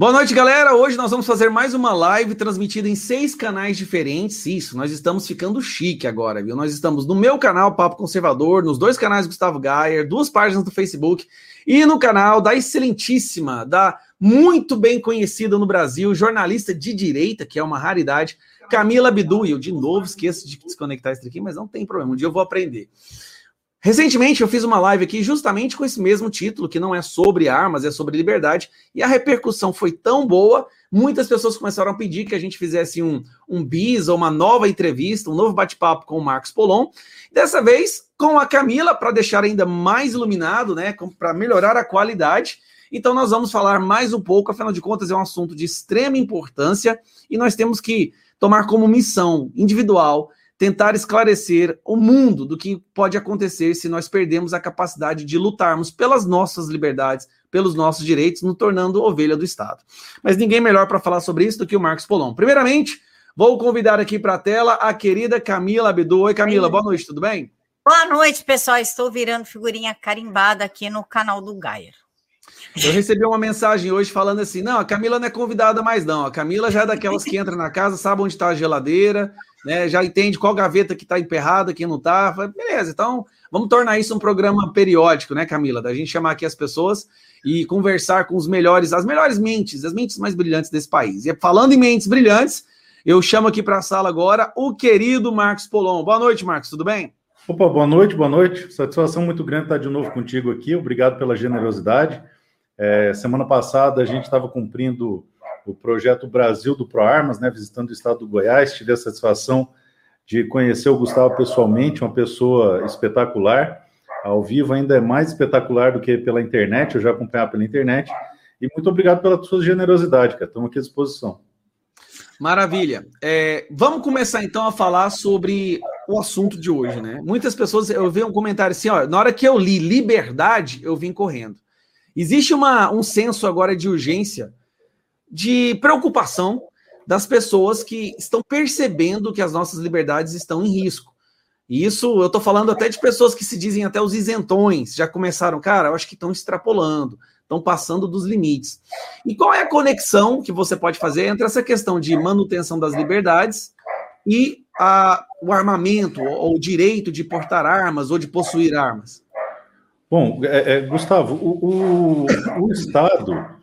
Boa noite, galera. Hoje nós vamos fazer mais uma live transmitida em seis canais diferentes. Isso, nós estamos ficando chique agora, viu? Nós estamos no meu canal Papo Conservador, nos dois canais Gustavo Gayer, duas páginas do Facebook e no canal da excelentíssima, da muito bem conhecida no Brasil, jornalista de direita, que é uma raridade, Camila Abdu. E eu, de novo, esqueço de desconectar isso aqui, mas não tem problema, um dia eu vou aprender. Recentemente eu fiz uma live aqui justamente com esse mesmo título, que não é sobre armas, é sobre liberdade, e a repercussão foi tão boa, muitas pessoas começaram a pedir que a gente fizesse um, um bis ou uma nova entrevista, um novo bate-papo com o Marcos Polon. Dessa vez com a Camila, para deixar ainda mais iluminado, né? Para melhorar a qualidade. Então, nós vamos falar mais um pouco, afinal de contas, é um assunto de extrema importância e nós temos que tomar como missão individual tentar esclarecer o mundo do que pode acontecer se nós perdemos a capacidade de lutarmos pelas nossas liberdades, pelos nossos direitos, nos tornando ovelha do Estado. Mas ninguém melhor para falar sobre isso do que o Marcos Polon. Primeiramente, vou convidar aqui para a tela a querida Camila Abdu. Oi, Camila, boa noite, tudo bem? Boa noite, pessoal. Estou virando figurinha carimbada aqui no canal do Gaia. Eu recebi uma mensagem hoje falando assim: não, a Camila não é convidada mais, não. A Camila já é daquelas que entra na casa, sabe onde está a geladeira, né? Já entende qual gaveta que está emperrada, quem não está. Beleza, então vamos tornar isso um programa periódico, né, Camila? Da gente chamar aqui as pessoas e conversar com os melhores, as melhores mentes, as mentes mais brilhantes desse país. E falando em mentes brilhantes, eu chamo aqui para a sala agora o querido Marcos Polon. Boa noite, Marcos, tudo bem? Opa, boa noite, boa noite. Satisfação muito grande estar de novo contigo aqui. Obrigado pela generosidade. É, semana passada a gente estava cumprindo o projeto Brasil do ProArmas, né, visitando o estado do Goiás. Tive a satisfação de conhecer o Gustavo pessoalmente, uma pessoa espetacular. Ao vivo ainda é mais espetacular do que pela internet, eu já acompanhava pela internet. E muito obrigado pela sua generosidade, cara. Estamos aqui à disposição. Maravilha. É, vamos começar então a falar sobre o assunto de hoje, né? Muitas pessoas, eu vi um comentário assim, ó, na hora que eu li liberdade, eu vim correndo. Existe uma, um senso agora de urgência, de preocupação das pessoas que estão percebendo que as nossas liberdades estão em risco. E isso eu estou falando até de pessoas que se dizem até os isentões, já começaram, cara, eu acho que estão extrapolando, estão passando dos limites. E qual é a conexão que você pode fazer entre essa questão de manutenção das liberdades e a, o armamento, ou o direito de portar armas ou de possuir armas? Bom, é, é, Gustavo, o, o, o, Estado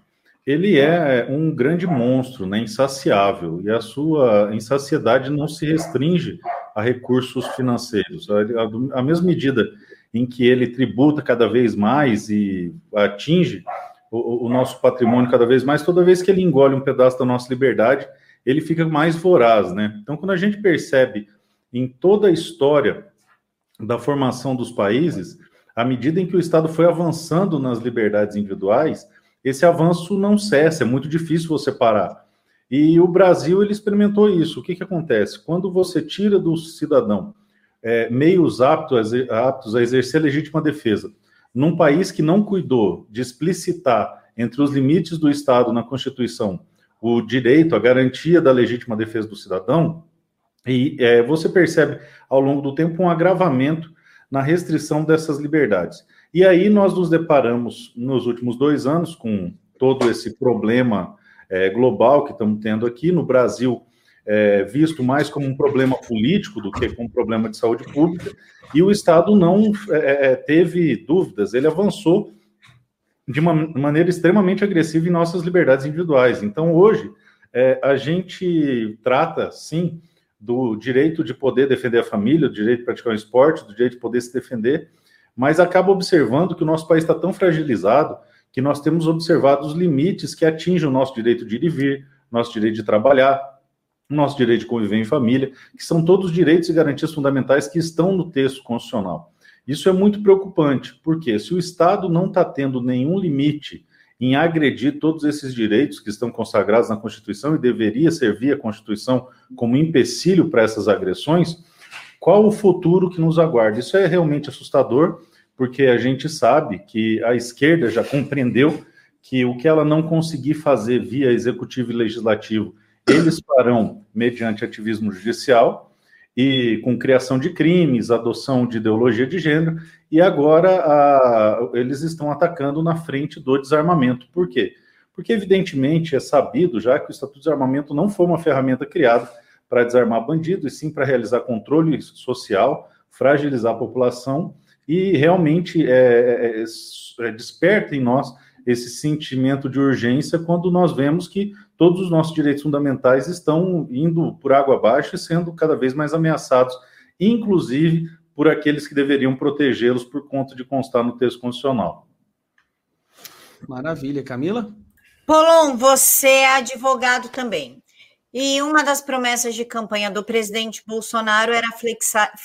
ele é um grande monstro, né, insaciável, e a sua insaciedade não se restringe a recursos financeiros. A mesma medida em que ele tributa cada vez mais e atinge o, o, nosso patrimônio cada vez mais, toda vez que ele engole um pedaço da nossa liberdade, ele fica mais voraz, né? Então, quando a gente percebe em toda a história da formação dos países, à medida em que o Estado foi avançando nas liberdades individuais, esse avanço não cessa, é muito difícil você parar. E o Brasil ele experimentou isso. O que, que acontece? Quando você tira do cidadão é, meios aptos, aptos a exercer legítima defesa, num país que não cuidou de explicitar entre os limites do Estado na Constituição o direito, a garantia da legítima defesa do cidadão, e é, você percebe ao longo do tempo um agravamento na restrição dessas liberdades. E aí nós nos deparamos nos últimos dois anos com todo esse problema é, global que estamos tendo aqui no Brasil, é, visto mais como um problema político do que como um problema de saúde pública, e o Estado não é, teve dúvidas, ele avançou de uma maneira extremamente agressiva em nossas liberdades individuais. Então, hoje, é, a gente trata, sim, do direito de poder defender a família, do direito de praticar um esporte, do direito de poder se defender, mas acaba observando que o nosso país está tão fragilizado que nós temos observado os limites que atingem o nosso direito de ir e vir, nosso direito de trabalhar, nosso direito de conviver em família, que são todos direitos e garantias fundamentais que estão no texto constitucional. Isso é muito preocupante, porque se o Estado não está tendo nenhum limite em agredir todos esses direitos que estão consagrados na Constituição e deveria servir a Constituição como empecilho para essas agressões, qual o futuro que nos aguarda? Isso é realmente assustador, porque a gente sabe que a esquerda já compreendeu que o que ela não conseguir fazer via executivo e legislativo, eles farão mediante ativismo judicial e com criação de crimes, adoção de ideologia de gênero, e agora a, eles estão atacando na frente do desarmamento. Por quê? Porque, evidentemente, é sabido já que o Estatuto de Desarmamento não foi uma ferramenta criada para desarmar bandidos, e sim para realizar controle social, fragilizar a população e realmente é, é, é, desperta em nós esse sentimento de urgência quando nós vemos que todos os nossos direitos fundamentais estão indo por água abaixo e sendo cada vez mais ameaçados, inclusive por aqueles que deveriam protegê-los por conta de constar no texto constitucional. Maravilha, Camila? Polon, você é advogado também. E uma das promessas de campanha do presidente Bolsonaro era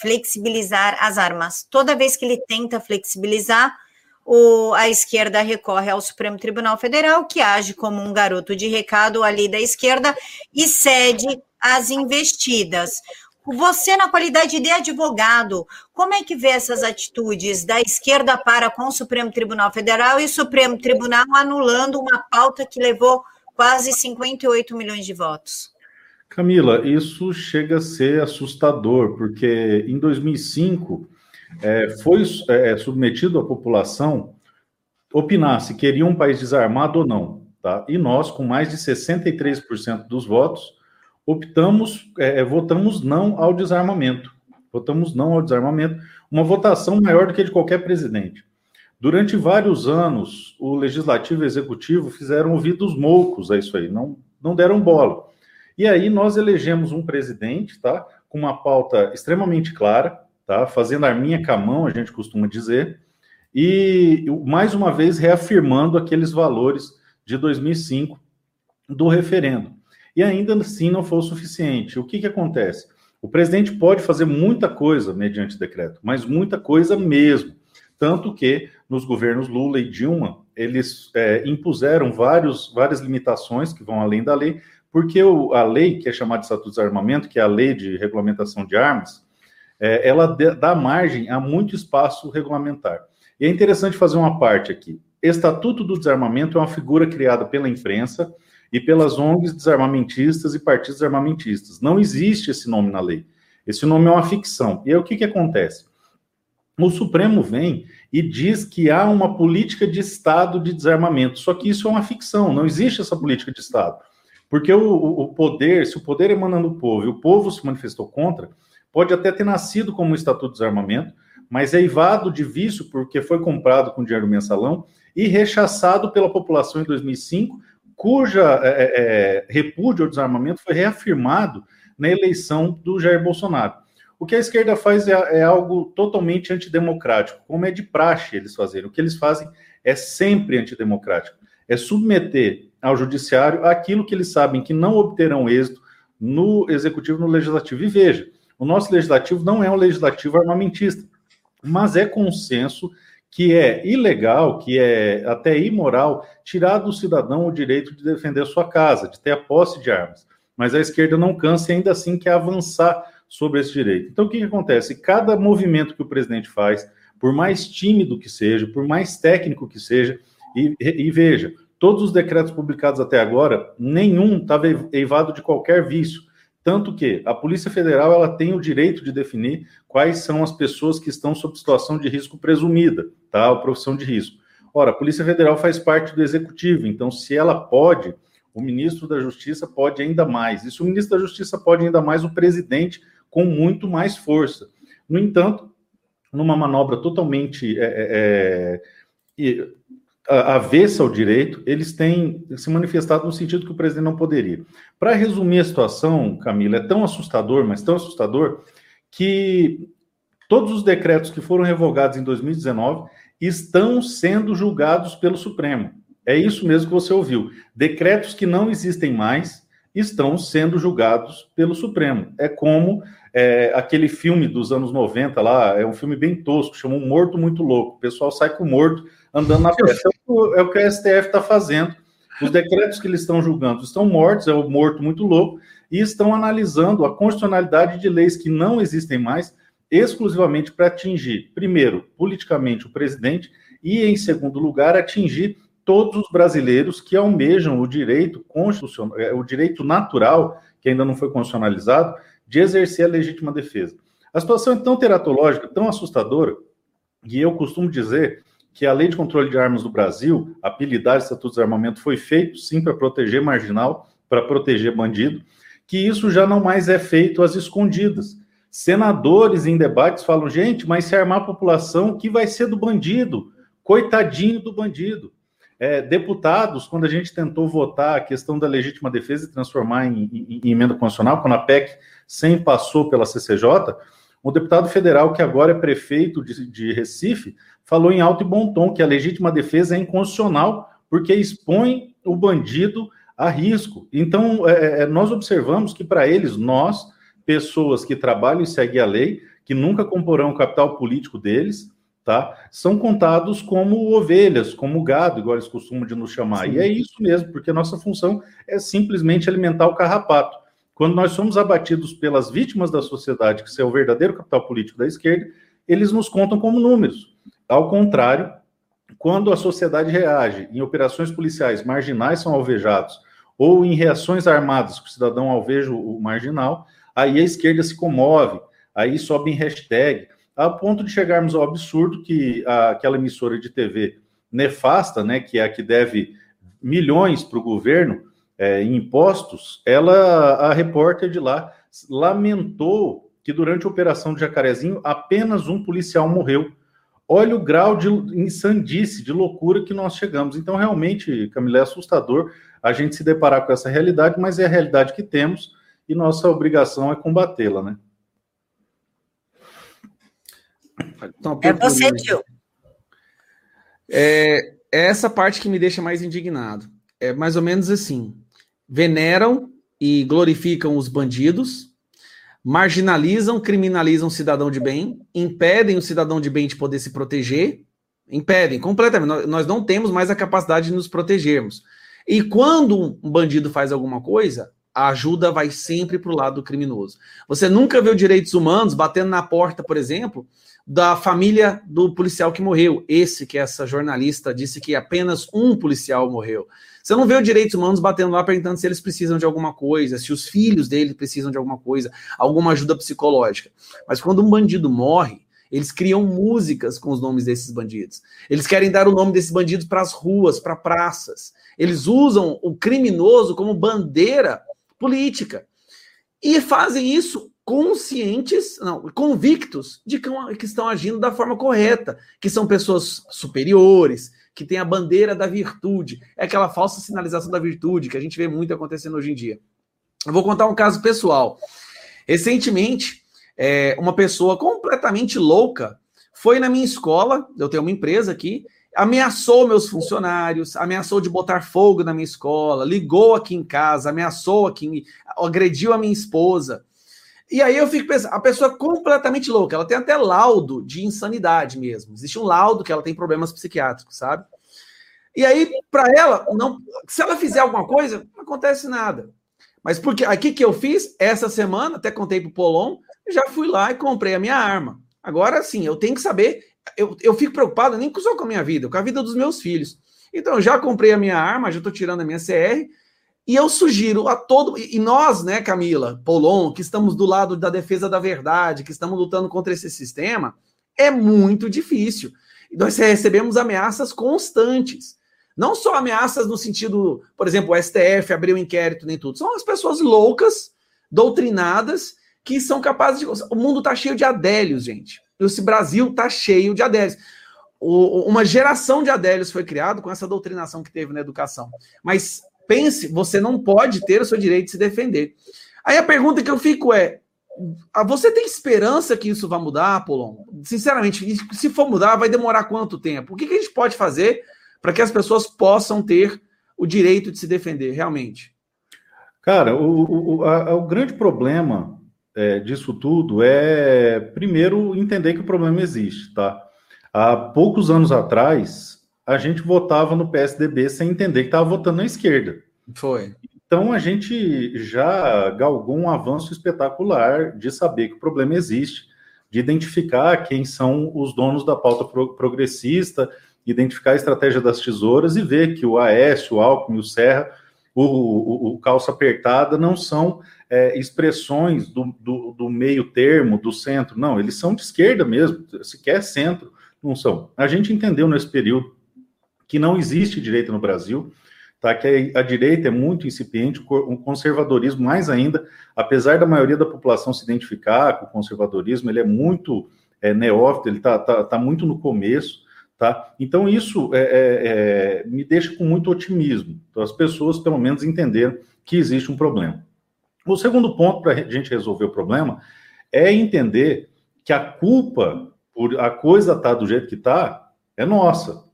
flexibilizar as armas. Toda vez que ele tenta flexibilizar, o, a esquerda recorre ao Supremo Tribunal Federal, que age como um garoto de recado ali da esquerda e cede as investidas. Você, na qualidade de advogado, como é que vê essas atitudes da esquerda para com o Supremo Tribunal Federal e o Supremo Tribunal anulando uma pauta que levou quase 58 milhões de votos? Camila, isso chega a ser assustador, porque em 2005 é, foi é, submetido à população opinar se queria um país desarmado ou não. Tá? E nós, com mais de 63% dos votos, optamos, é, é, votamos não ao desarmamento. Votamos não ao desarmamento, uma votação maior do que de qualquer presidente. Durante vários anos, o legislativo e o executivo fizeram ouvidos moucos a isso aí, não, não deram bola. E aí nós elegemos um presidente, tá? Com uma pauta extremamente clara, tá? Fazendo arminha com a mão, a gente costuma dizer, e mais uma vez reafirmando aqueles valores de 2005 do referendo. E ainda assim não foi o suficiente. O que, que acontece? O presidente pode fazer muita coisa mediante decreto, mas muita coisa mesmo. Tanto que nos governos Lula e Dilma, eles é, impuseram vários, várias limitações que vão além da lei, porque o, a lei, que é chamada de Estatuto de Desarmamento, que é a lei de regulamentação de armas, é, ela dá margem a muito espaço regulamentar. E é interessante fazer uma parte aqui. Estatuto do Desarmamento é uma figura criada pela imprensa e pelas ONGs desarmamentistas e partidos desarmamentistas. Não existe esse nome na lei. Esse nome é uma ficção. E aí o que, que acontece? O Supremo vem e diz que há uma política de Estado de desarmamento. Só que isso é uma ficção, não existe essa política de Estado. Porque o, o poder, se o poder emana do povo e o povo se manifestou contra, pode até ter nascido como um estatuto de desarmamento, mas é eivado de vício porque foi comprado com dinheiro mensalão e rechaçado pela população em 2005, cuja é, é, é, repúdio ao desarmamento foi reafirmado na eleição do Jair Bolsonaro. O que a esquerda faz é, é, algo totalmente antidemocrático, como é de praxe eles fazerem. O que eles fazem é sempre antidemocrático. É submeter ao judiciário aquilo que eles sabem que não obterão êxito no executivo, no legislativo. E veja, o nosso legislativo não é um legislativo armamentista, mas é consenso que é ilegal, que é até imoral, tirar do cidadão o direito de defender sua casa, de ter a posse de armas. Mas a esquerda não cansa e ainda assim quer avançar sobre esse direito. Então, o que, que acontece? Cada movimento que o presidente faz, por mais tímido que seja, por mais técnico que seja, e, e veja, Todos os decretos publicados até agora, nenhum estava eivado de qualquer vício. Tanto que a Polícia Federal ela tem o direito de definir quais são as pessoas que estão sob situação de risco presumida, tá? A profissão de risco. Ora, a Polícia Federal faz parte do Executivo, então se ela pode, o ministro da Justiça pode ainda mais. E se o ministro da Justiça pode ainda mais, o presidente com muito mais força. No entanto, numa manobra totalmente é, é, é avessa ao direito, eles têm se manifestado no sentido que o presidente não poderia. Para resumir a situação, Camila, é tão assustador, mas tão assustador, que todos os decretos que foram revogados em 2019 estão sendo julgados pelo Supremo. É isso mesmo que você ouviu. Decretos que não existem mais estão sendo julgados pelo Supremo. É como é, aquele filme dos anos 90 lá, é um filme bem tosco, chama Um Morto Muito Louco. O pessoal sai com o morto andando na festa. É o que a STF está fazendo. Os decretos que eles estão julgando estão mortos, é o morto muito louco, e estão analisando a constitucionalidade de leis que não existem mais, exclusivamente para atingir, primeiro, politicamente o presidente, e, em segundo lugar, atingir todos os brasileiros que almejam o direito constitucional, é, o direito natural, que ainda não foi constitucionalizado, de exercer a legítima defesa. A situação é tão teratológica, tão assustadora, que eu costumo dizer que a Lei de Controle de Armas do Brasil, apelidar Estatuto de Armamento, foi feito sim para proteger marginal, para proteger bandido, que isso já não mais é feito às escondidas. Senadores em debates falam, gente, mas se armar a população, que vai ser do bandido? Coitadinho do bandido. É, deputados, quando a gente tentou votar a questão da legítima defesa e transformar em, em, em emenda constitucional, quando a PEC sem passou pela CCJ, o deputado federal, que agora é prefeito de, de Recife, falou em alto e bom tom que a legítima defesa é inconstitucional porque expõe o bandido a risco. Então, é, é nós observamos que para eles, nós, pessoas que trabalham e seguem a lei, que nunca comporão o capital político deles, tá? São contados como ovelhas, como gado, igual eles costumam de nos chamar. Sim. E é isso mesmo, porque nossa função é simplesmente alimentar o carrapato. Quando nós somos abatidos pelas vítimas da sociedade, que é o verdadeiro capital político da esquerda, eles nos contam como números. Ao contrário, quando a sociedade reage em operações policiais, marginais são alvejados, ou em reações armadas, que o cidadão alveja o marginal, aí a esquerda se comove, aí sobe em hashtag, a ponto de chegarmos ao absurdo que a, aquela emissora de TV nefasta, né, que é a que deve milhões para o governo é, em impostos, ela, a repórter de lá, lamentou que durante a operação de Jacarezinho apenas um policial morreu. Olha o grau de insandice, de loucura que nós chegamos. Então, realmente, Camila, é assustador a gente se deparar com essa realidade, mas é a realidade que temos e nossa obrigação é combatê-la, né? Então, é você, tio. É, é essa parte que me deixa mais indignado. É mais ou menos assim: veneram e glorificam os bandidos, marginalizam, criminalizam o cidadão de bem, impedem o cidadão de bem de poder se proteger, impedem completamente. Nós não temos mais a capacidade de nos protegermos. E quando um bandido faz alguma coisa, a ajuda vai sempre para o lado do criminoso. Você nunca vê direitos humanos batendo na porta, por exemplo, da família do policial que morreu. Esse que essa jornalista disse que apenas um policial morreu. Você não vê os direitos humanos batendo lá perguntando se eles precisam de alguma coisa, se os filhos dele precisam de alguma coisa, alguma ajuda psicológica. Mas quando um bandido morre, eles criam músicas com os nomes desses bandidos. Eles querem dar o nome desses bandidos para as ruas, para praças. Eles usam o criminoso como bandeira política. E fazem isso conscientes, não, convictos de que, que estão agindo da forma correta, que são pessoas superiores, que têm a bandeira da virtude. É aquela falsa sinalização da virtude que a gente vê muito acontecendo hoje em dia. Eu vou contar um caso pessoal. Recentemente, é, uma pessoa completamente louca foi na minha escola, eu tenho uma empresa aqui, ameaçou meus funcionários, ameaçou de botar fogo na minha escola, ligou aqui em casa, ameaçou aqui, agrediu a minha esposa. E aí eu fico pensando, a pessoa é completamente louca, ela tem até laudo de insanidade mesmo. Existe um laudo que ela tem problemas psiquiátricos, sabe? E aí, para ela, não, se ela fizer alguma coisa, não acontece nada. Mas porque aqui que eu fiz essa semana, até contei pro Polon, já fui lá e comprei a minha arma. Agora sim, eu tenho que saber eu, eu fico preocupado nem só com a minha vida, com a vida dos meus filhos. Então, já comprei a minha arma, já estou tirando a minha CR, e eu sugiro a todo. E nós, né, Camila, Polon, que estamos do lado da defesa da verdade, que estamos lutando contra esse sistema, é muito difícil. Nós recebemos ameaças constantes. Não só ameaças no sentido, por exemplo, o STF abriu um inquérito, nem tudo. São as pessoas loucas, doutrinadas, que são capazes de. O mundo está cheio de adélios, gente esse Brasil está cheio de adélios. Uma geração de adélios foi criado com essa doutrinação que teve na educação. Mas pense, você não pode ter o seu direito de se defender. Aí a pergunta que eu fico é: você tem esperança que isso vai mudar, Apolon? Sinceramente, se for mudar, vai demorar quanto tempo? O que, que a gente pode fazer para que as pessoas possam ter o direito de se defender, realmente? Cara, o, o, a, o grande problema é, disso tudo é, primeiro, entender que o problema existe, tá? Há poucos anos atrás, a gente votava no PSDB sem entender que estava votando na esquerda. Foi. Então, a gente já galgou um avanço espetacular de saber que o problema existe, de identificar quem são os donos da pauta progressista identificar a estratégia das tesouras e ver que o Aécio, o Alckmin, o Serra, o, o, o calça apertada não são é, expressões do, do, do, meio termo, do centro, não, eles são de esquerda mesmo, sequer centro, não são. A gente entendeu nesse período que não existe direita no Brasil, tá? que a, a direita é muito incipiente, o conservadorismo mais ainda, apesar da maioria da população se identificar com o conservadorismo, ele é muito é, neófito, ele está tá, tá muito no começo, tá? Então isso é, é, é, me deixa com muito otimismo. Então as pessoas, pelo menos, entenderam que existe um problema. O segundo ponto para a gente resolver o problema é entender que a culpa por a coisa estar tá do jeito que está é nossa.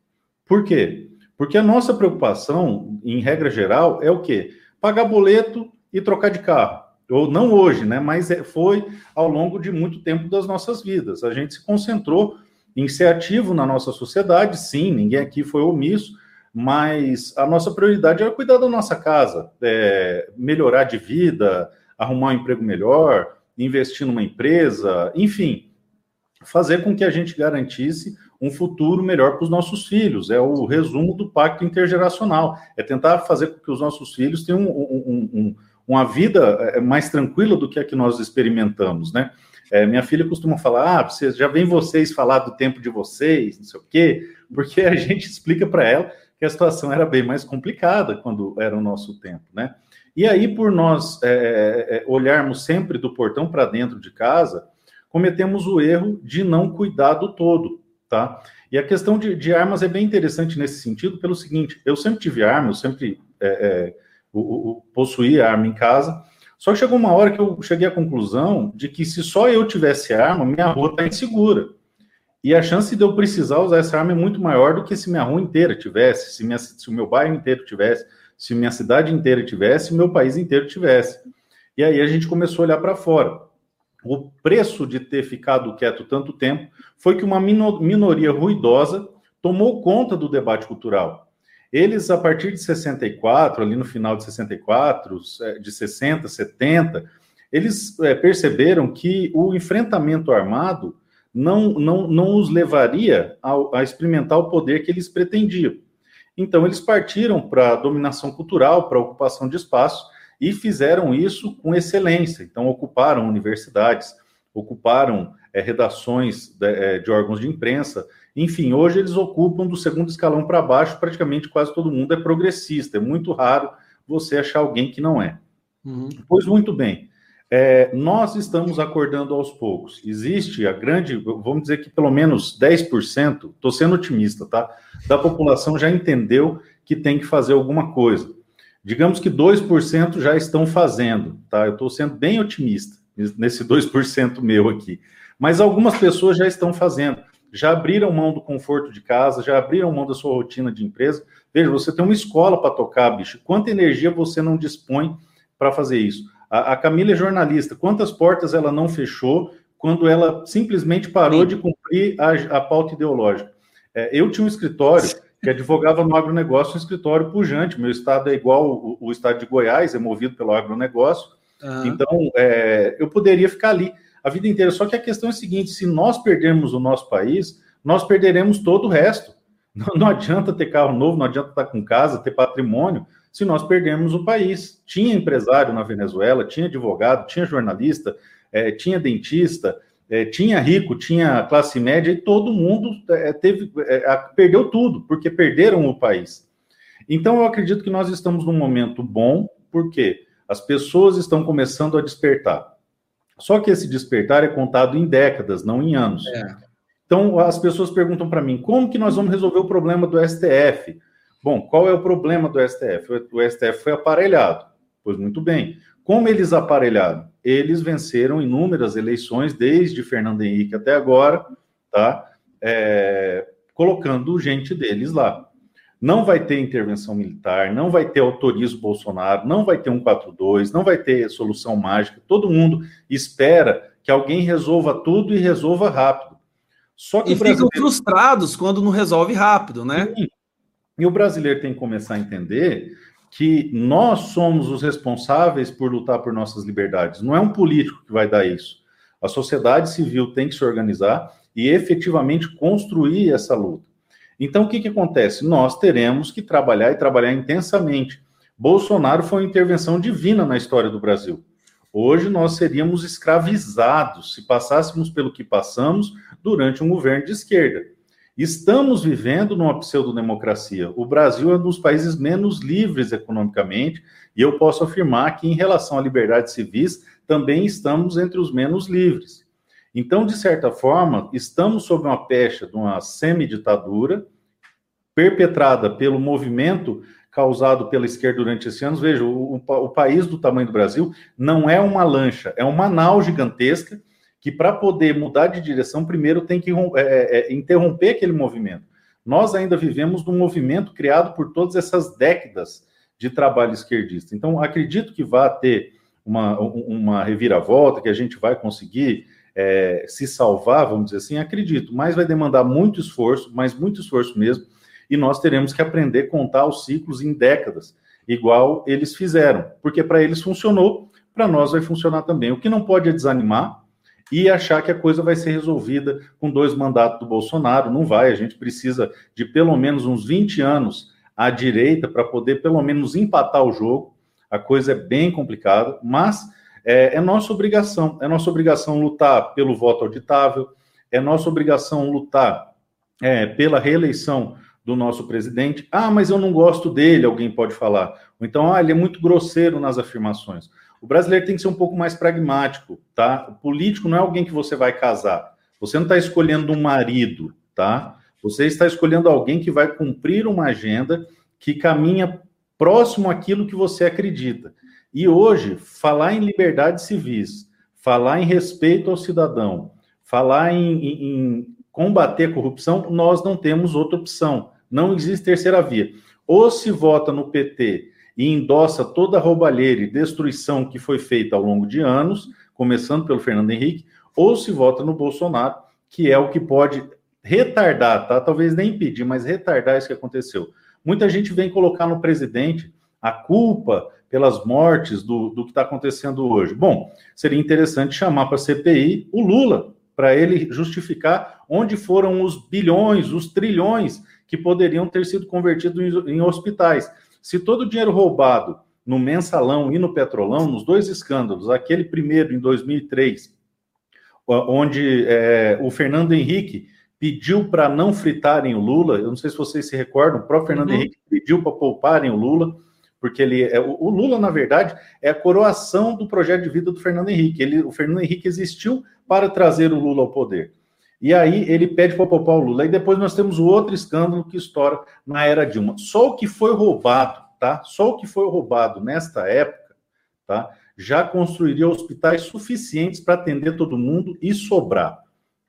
Por quê? Porque a nossa preocupação, em regra geral, é o quê? Pagar boleto e trocar de carro. Ou não hoje, né? Mas é, foi ao longo de muito tempo das nossas vidas. A gente se concentrou em ser ativo na nossa sociedade, sim, ninguém aqui foi omisso, mas a nossa prioridade era cuidar da nossa casa, é, melhorar de vida, arrumar um emprego melhor, investir numa empresa, enfim, fazer com que a gente garantisse um futuro melhor para os nossos filhos. É o resumo do pacto intergeracional. É tentar fazer com que os nossos filhos tenham um, um, um, uma vida é, mais tranquila do que a que nós experimentamos, né? É, minha filha costuma falar: ah, você, já vem vocês falar do tempo de vocês, não sei o quê, porque a gente explica para ela que a situação era bem mais complicada quando era o nosso tempo, né? E aí, por nós é olharmos sempre do portão para dentro de casa, cometemos o erro de não cuidar do todo tá? E a questão de, de, armas é bem interessante nesse sentido, pelo seguinte: eu sempre tive arma, eu sempre é, é, o, o, possuí arma em casa, só que chegou uma hora que eu cheguei à conclusão de que se só eu tivesse arma, minha rua está insegura. E a chance de eu precisar usar essa arma é muito maior do que se minha rua inteira tivesse, se, minha, se o meu bairro inteiro tivesse, se minha cidade inteira tivesse, se o meu país inteiro tivesse. E aí a gente começou a olhar para fora o preço de ter ficado quieto tanto tempo foi que uma minoria ruidosa tomou conta do debate cultural. Eles, a partir de 64, ali no final de 64, é, de 60, 70, eles é, perceberam que o enfrentamento armado não, não, não os levaria a, a experimentar o poder que eles pretendiam. Então, eles partiram para a dominação cultural, para a ocupação de espaço, e fizeram isso com excelência. Então, ocuparam universidades, ocuparam é, redações de, é, de, órgãos de imprensa. Enfim, hoje eles ocupam do segundo escalão para baixo, praticamente quase todo mundo é progressista. É muito raro você achar alguém que não é. Uhum. Pois muito bem. É, nós estamos acordando aos poucos. Existe a grande, vamos dizer que pelo menos 10%, estou sendo otimista, tá? Da população já entendeu que tem que fazer alguma coisa. Digamos que 2% já estão fazendo, tá? Eu estou sendo bem otimista nesse 2% meu aqui. Mas algumas pessoas já estão fazendo, já abriram mão do conforto de casa, já abriram mão da sua rotina de empresa. Veja, você tem uma escola para tocar, bicho. Quanta energia você não dispõe para fazer isso? A, a Camila é jornalista. Quantas portas ela não fechou quando ela simplesmente parou Sim. de cumprir a, a pauta ideológica? É, eu tinha um escritório que advogava no agronegócio, um escritório pujante. Meu estado é igual o, o estado de Goiás, é movido pelo agronegócio. Uhum. Então, é, eu poderia ficar ali a vida inteira. Só que a questão é a seguinte: se nós perdermos o nosso país, nós perderemos todo o resto. Não, não adianta ter carro novo, não adianta estar com casa, ter patrimônio, se nós perdermos o país. Tinha empresário na Venezuela, tinha advogado, tinha jornalista, é, tinha dentista, é, tinha rico, tinha classe média, e todo mundo é, teve, é, perdeu tudo, porque perderam o país. Então, eu acredito que nós estamos num momento bom, porque as pessoas estão começando a despertar. Só que esse despertar é contado em décadas, não em anos. É. Então, as pessoas perguntam para mim, como que nós vamos resolver o problema do STF? Bom, qual é o problema do STF? O STF foi aparelhado. Pois muito bem. Como eles aparelharam? Eles venceram inúmeras eleições, desde Fernando Henrique até agora, tá? É, colocando gente deles lá. Não vai ter intervenção militar, não vai ter autorismo Bolsonaro, não vai ter um 42, não vai ter solução mágica. Todo mundo espera que alguém resolva tudo e resolva rápido. Só que e brasileiro... ficam frustrados quando não resolve rápido, né? Sim. E o brasileiro tem que começar a entender que nós somos os responsáveis por lutar por nossas liberdades. Não é um político que vai dar isso. A sociedade civil tem que se organizar e efetivamente construir essa luta. Então, o que, que acontece? Nós teremos que trabalhar e trabalhar intensamente. Bolsonaro foi uma intervenção divina na história do Brasil. Hoje nós seríamos escravizados se passássemos pelo que passamos durante um governo de esquerda. Estamos vivendo numa pseudodemocracia. O Brasil é um dos países menos livres economicamente, e eu posso afirmar que, em relação à liberdade civis, também estamos entre os menos livres. Então, de certa forma, estamos sob uma pecha de uma semiditadura perpetrada pelo movimento causado pela esquerda durante esses anos. Veja, o, o, o país do tamanho do Brasil não é uma lancha, é uma nau gigantesca que, para poder mudar de direção, primeiro tem que é, é, é, interromper aquele movimento. Nós ainda vivemos num movimento criado por todas essas décadas de trabalho esquerdista. Então, acredito que vai ter uma, uma reviravolta, que a gente vai conseguir é, se salvar, vamos dizer assim, acredito, mas vai demandar muito esforço, mas muito esforço mesmo, e nós teremos que aprender a contar os ciclos em décadas, igual eles fizeram, porque para eles funcionou, para nós vai funcionar também. O que não pode é desanimar e achar que a coisa vai ser resolvida com dois mandatos do Bolsonaro, não vai, a gente precisa de pelo menos uns 20 anos à direita para poder pelo menos empatar o jogo, a coisa é bem complicada, mas é, é nossa obrigação, é nossa obrigação lutar pelo voto auditável, é nossa obrigação lutar é, pela reeleição do nosso presidente. Ah, mas eu não gosto dele, alguém pode falar. Ou então, ah, ele é muito grosseiro nas afirmações. O brasileiro tem que ser um pouco mais pragmático, tá? O político não é alguém que você vai casar. Você não está escolhendo um marido, tá? Você está escolhendo alguém que vai cumprir uma agenda que caminha próximo àquilo que você acredita. E hoje, falar em liberdade civis, falar em respeito ao cidadão, falar em, em, em combater a corrupção, nós não temos outra opção. Não existe terceira via. Ou se vota no PT e endossa toda a roubalheira e destruição que foi feita ao longo de anos, começando pelo Fernando Henrique, ou se vota no Bolsonaro, que é o que pode retardar, tá? Talvez nem impedir, mas retardar isso que aconteceu. Muita gente vem colocar no presidente a culpa pelas mortes do, do que está acontecendo hoje. Bom, seria interessante chamar para a CPI o Lula, para ele justificar onde foram os bilhões, os trilhões que poderiam ter sido convertidos em, em hospitais. Se todo o dinheiro roubado no mensalão e no petrolão, nos dois escândalos, aquele primeiro em 2003, onde é, o Fernando Henrique pediu para não fritarem o Lula, eu não sei se vocês se recordam, o próprio Fernando uhum. Henrique pediu para pouparem o Lula, porque ele é, o Lula, na verdade, é a coroação do projeto de vida do Fernando Henrique. Ele, o Fernando Henrique existiu para trazer o Lula ao poder. E aí ele pede para poupar o Lula. E depois nós temos o outro escândalo que estoura na era Dilma. Só o que foi roubado, tá? Só o que foi roubado nesta época, tá? Já construiria hospitais suficientes para atender todo mundo e sobrar,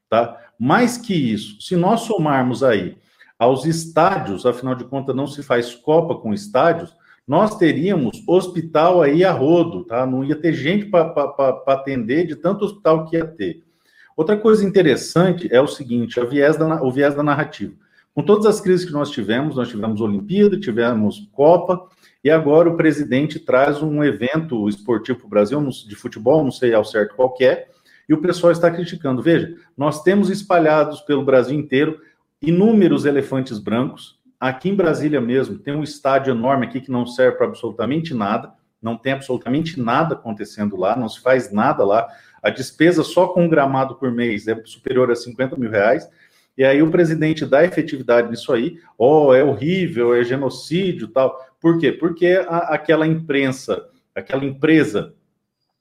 tá? Mais que isso, se nós somarmos aí aos estádios, afinal de contas não se faz copa com estádios, nós teríamos hospital aí a rodo, tá? Não ia ter gente para atender de tanto hospital que ia ter. Outra coisa interessante é o seguinte, viés da, o viés da narrativa. Com todas as crises que nós tivemos, nós tivemos Olimpíada, tivemos Copa, e agora o presidente traz um evento esportivo para o Brasil, de futebol, não sei ao certo qual é, e o pessoal está criticando. Veja, nós temos espalhados pelo Brasil inteiro inúmeros elefantes brancos, Aqui em Brasília mesmo, tem um estádio enorme aqui que não serve para absolutamente nada, não tem absolutamente nada acontecendo lá, não se faz nada lá. A despesa só com um gramado por mês é superior a 50 mil reais. E aí o presidente dá efetividade nisso aí, oh, é horrível, é genocídio tal. Por quê? Porque a, aquela imprensa, aquela empresa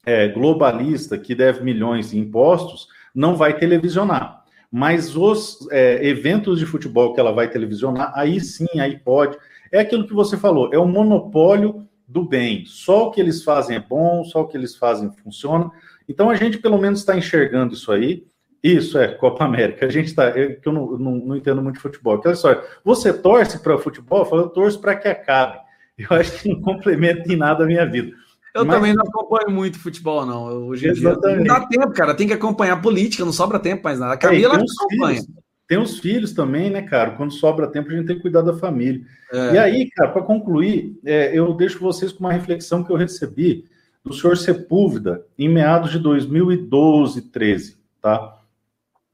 é, globalista que deve milhões em impostos, não vai televisionar. Mas os é, eventos de futebol que ela vai televisionar, aí sim, aí pode. É aquilo que você falou, é o monopólio do bem. Só o que eles fazem é bom, só o que eles fazem funciona. Então a gente pelo menos está enxergando isso aí. Isso é Copa América. A gente está. Eu, eu não, não, não, entendo muito de futebol. Aquela história. Você torce para futebol? Eu falo, eu torço para que acabe. Eu acho que não complementa em nada a minha vida. Eu Mas... também não acompanho muito futebol, não. Hoje em dia não dá tempo, cara. Tem que acompanhar política, não sobra tempo mais nada. A Camila é, acompanha. Filhos, tem os filhos também, né, cara? Quando sobra tempo, a gente tem que cuidar da família. É. E aí, cara, para concluir, é, eu deixo vocês com uma reflexão que eu recebi do senhor Sepúlveda em meados de 2012, 13, tá?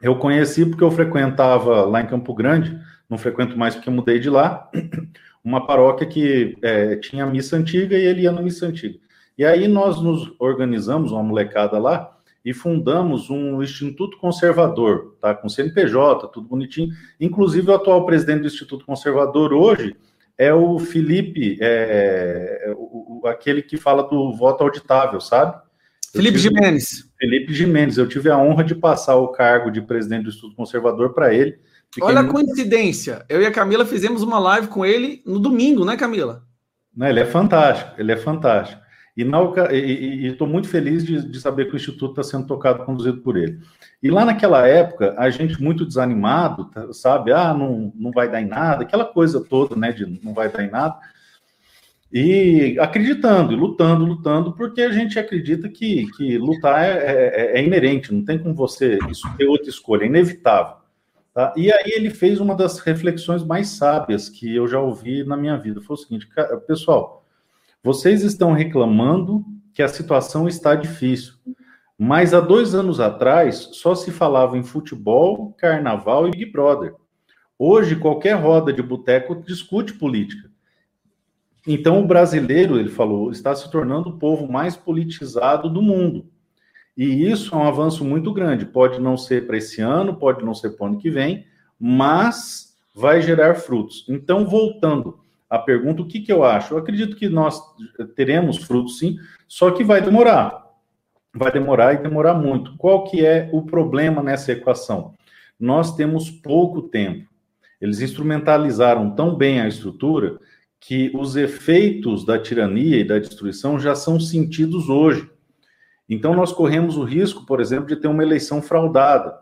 Eu conheci porque eu frequentava lá em Campo Grande, não frequento mais porque mudei de lá, uma paróquia que é, tinha missa antiga e ele ia na missa antiga. E aí nós nos organizamos, uma molecada lá, e fundamos um Instituto Conservador, tá? Com CNPJ, tudo bonitinho. Inclusive, o atual presidente do Instituto Conservador hoje é o Felipe, é, é o, aquele que fala do voto auditável, sabe? Felipe Jimenez. Felipe Jimenez. Eu tive a honra de passar o cargo de presidente do Instituto Conservador para ele. Fiquei Olha a muito... coincidência. Eu e a Camila fizemos uma live com ele no domingo, né, Camila? Não, ele é fantástico, ele é fantástico. E estou muito feliz de, de, saber que o Instituto está sendo tocado, conduzido por ele. E lá naquela época, a gente muito desanimado, tá, sabe? Ah, não, não vai dar em nada, aquela coisa toda, né, de não vai dar em nada. E acreditando, e lutando, lutando, porque a gente acredita que, que lutar é, é, é inerente, não tem como você isso ter outra escolha, é inevitável. Tá? E aí ele fez uma das reflexões mais sábias que eu já ouvi na minha vida. Foi o seguinte, pessoal, vocês estão reclamando que a situação está difícil. Mas há dois anos atrás só se falava em futebol, carnaval e Big Brother. Hoje, qualquer roda de boteco discute política. Então, o brasileiro, ele falou, está se tornando o povo mais politizado do mundo. E isso é um avanço muito grande. Pode não ser para esse ano, pode não ser para o ano que vem, mas vai gerar frutos. Então, voltando a pergunta, o que, que eu acho? Eu acredito que nós teremos frutos sim, só que vai demorar. Vai demorar e demorar muito. Qual que é o problema nessa equação? Nós temos pouco tempo. Eles instrumentalizaram tão bem a estrutura que os efeitos da tirania e da destruição já são sentidos hoje. Então, nós corremos o risco, por exemplo, de ter uma eleição fraudada.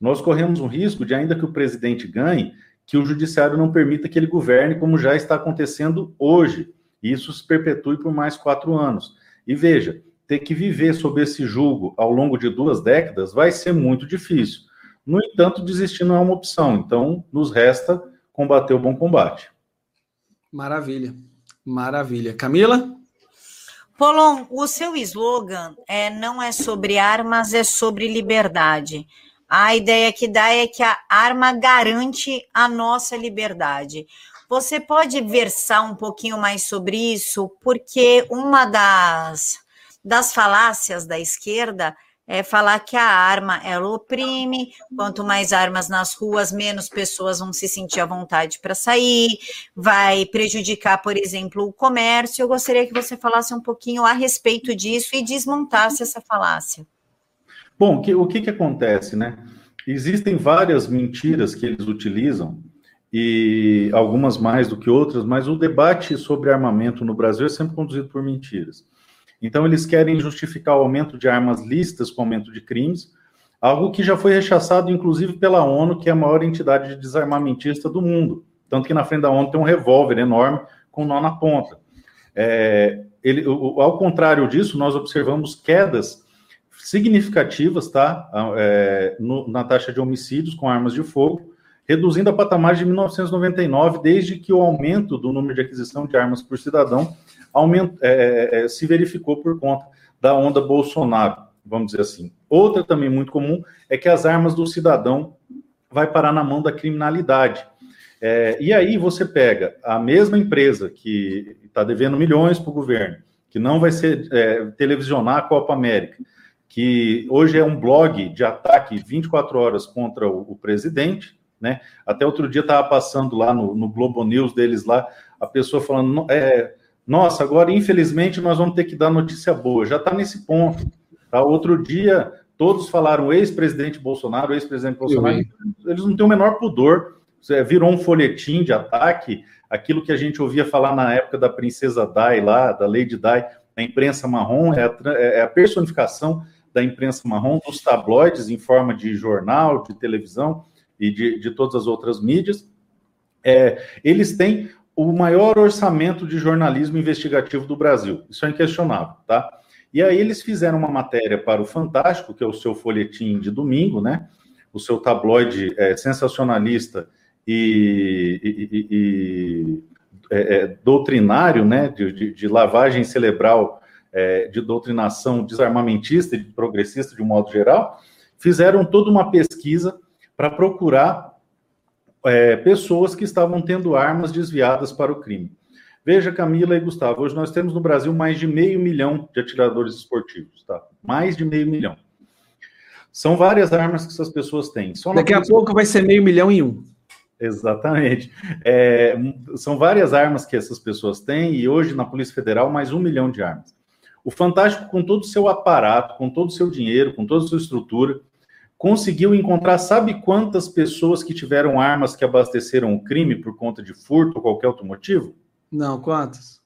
Nós corremos o risco de, ainda que o presidente ganhe, que o judiciário não permita que ele governe, como já está acontecendo hoje. E isso se perpetue por mais quatro anos. E veja, ter que viver sob esse julgo ao longo de duas décadas vai ser muito difícil. No entanto, desistir não é uma opção. Então, nos resta combater o bom combate. Maravilha, maravilha. Camila? Polon, o seu slogan é, não é sobre armas, é sobre liberdade. A ideia que dá é que a arma garante a nossa liberdade. Você pode versar um pouquinho mais sobre isso? Porque uma das, das falácias da esquerda é falar que a arma ela oprime, quanto mais armas nas ruas, menos pessoas vão se sentir à vontade para sair, vai prejudicar, por exemplo, o comércio. Eu gostaria que você falasse um pouquinho a respeito disso e desmontasse essa falácia. Bom, o que, que acontece, né? Existem várias mentiras que eles utilizam, e algumas mais do que outras, mas o debate sobre armamento no Brasil é sempre conduzido por mentiras. Então, eles querem justificar o aumento de armas lícitas com aumento de crimes, algo que já foi rechaçado, inclusive, pela ONU, que é a maior entidade de desarmamentista do mundo. Tanto que na frente da ONU tem um revólver enorme com nó na ponta. É, ele, ao contrário disso, nós observamos quedas significativas, tá? É, no, na taxa de homicídios com armas de fogo, reduzindo a patamar de 1999, desde que o aumento do número de aquisição de armas por cidadão aumenta, é, é, é, se verificou por conta da onda Bolsonaro, vamos dizer assim. Outra também muito comum é que as armas do cidadão vai parar na mão da criminalidade. É, e aí você pega a mesma empresa que está devendo milhões para o governo, que não vai ser é, televisionar a Copa América, que hoje é um blog de ataque 24 horas contra o, o presidente, né? Até outro dia estava passando lá no, no, Globo News deles lá, a pessoa falando, é, nossa, agora infelizmente nós vamos ter que dar notícia boa, já está nesse ponto. Tá? Outro dia todos falaram ex-presidente Bolsonaro, ex-presidente Bolsonaro, eles não têm o menor pudor, virou um folhetim de ataque, aquilo que a gente ouvia falar na época da princesa Dai lá, da Lady Dai, a imprensa marrom, é a, é a personificação da imprensa marrom, dos tabloides em forma de jornal, de televisão e de, de todas as outras mídias. É, eles têm o maior orçamento de jornalismo investigativo do Brasil. Isso é inquestionável, tá? E aí eles fizeram uma matéria para o Fantástico, que é o seu folhetim de domingo, né? O seu tabloide é, sensacionalista e, e, e, e é, é, doutrinário, né? De, de, de lavagem cerebral é, de doutrinação desarmamentista e progressista de um modo geral, fizeram toda uma pesquisa para procurar é, pessoas que estavam tendo armas desviadas para o crime. Veja, Camila e Gustavo, hoje nós temos no Brasil mais de meio milhão de atiradores esportivos, tá? Mais de meio milhão. São várias armas que essas pessoas têm. Só Daqui a pouco vai ser meio milhão em um. Exatamente. É, são várias armas que essas pessoas têm, e hoje na Polícia Federal, mais um milhão de armas. O Fantástico, com todo o seu aparato, com todo o seu dinheiro, com toda a sua estrutura, conseguiu encontrar, sabe quantas pessoas que tiveram armas que abasteceram o crime por conta de furto ou qualquer outro motivo? Não, quantas?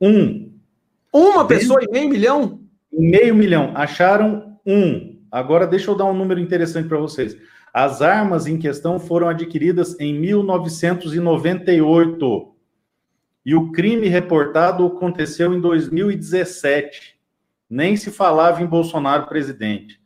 Um. Uma pessoa e meio milhão? Meio milhão. Acharam um. Agora deixa eu dar um número interessante para vocês. As armas em questão foram adquiridas em 1998. E o crime reportado aconteceu em 2017. Nem se falava em Bolsonaro presidente.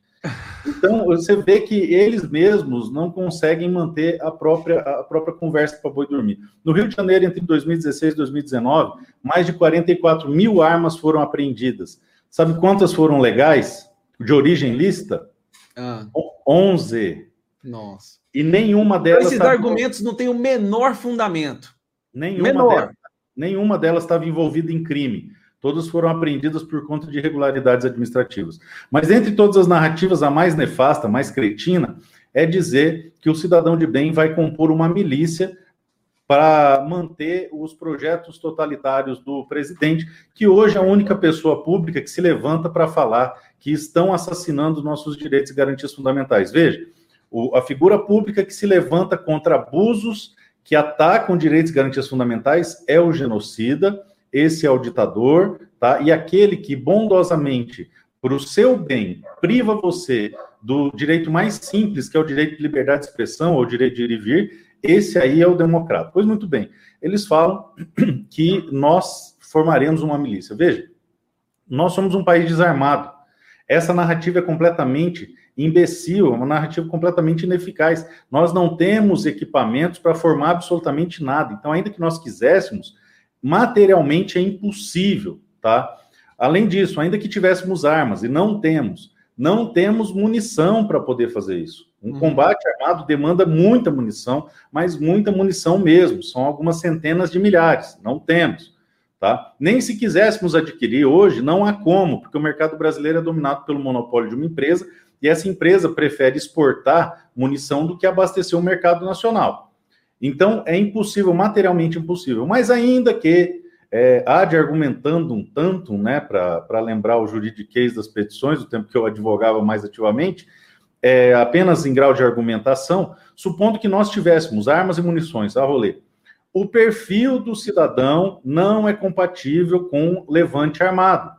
Então, você vê que eles mesmos não conseguem manter a própria, a própria conversa para boi dormir. No Rio de Janeiro, entre 2016 e 2019, mais de 44 mil armas foram apreendidas. Sabe quantas foram legais? De origem lícita? Ah. 11. Nossa. E nenhuma delas. Esses argumentos não têm o menor fundamento. Nenhuma menor. Delas, nenhuma delas estava envolvida em crime. Todas foram apreendidas por conta de irregularidades administrativas. Mas entre todas as narrativas, a mais nefasta, mais cretina, é dizer que o cidadão de bem vai compor uma milícia para manter os projetos totalitários do presidente, que hoje é a única pessoa pública que se levanta para falar que estão assassinando nossos direitos e garantias fundamentais. Veja, o, a figura pública que se levanta contra abusos que atacam direitos e garantias fundamentais é o genocida, esse é o ditador, tá? E aquele que bondosamente, para o seu bem, priva você do direito mais simples, que é o direito de liberdade de expressão ou direito de ir e vir, esse aí é o democrata. Pois muito bem, eles falam que nós formaremos uma milícia. Veja, nós somos um país desarmado. Essa narrativa é completamente imbecil, é uma narrativa completamente ineficaz. Nós não temos equipamentos para formar absolutamente nada. Então, ainda que nós quiséssemos, materialmente é impossível, tá? Além disso, ainda que tivéssemos armas, e não temos, não temos munição para poder fazer isso. Um uhum. combate armado demanda muita munição, mas muita munição mesmo, são algumas centenas de milhares, não temos. Tá? Nem se quiséssemos adquirir hoje, não há como, porque o mercado brasileiro é dominado pelo monopólio de uma empresa e essa empresa prefere exportar munição do que abastecer o mercado nacional. Então, é impossível, materialmente impossível. Mas ainda que é, há de argumentando um tanto, né, para lembrar o juridiquês das petições, do tempo que eu advogava mais ativamente, é, apenas em grau de argumentação, supondo que nós tivéssemos armas e munições a rolê, o perfil do cidadão não é compatível com levante armado.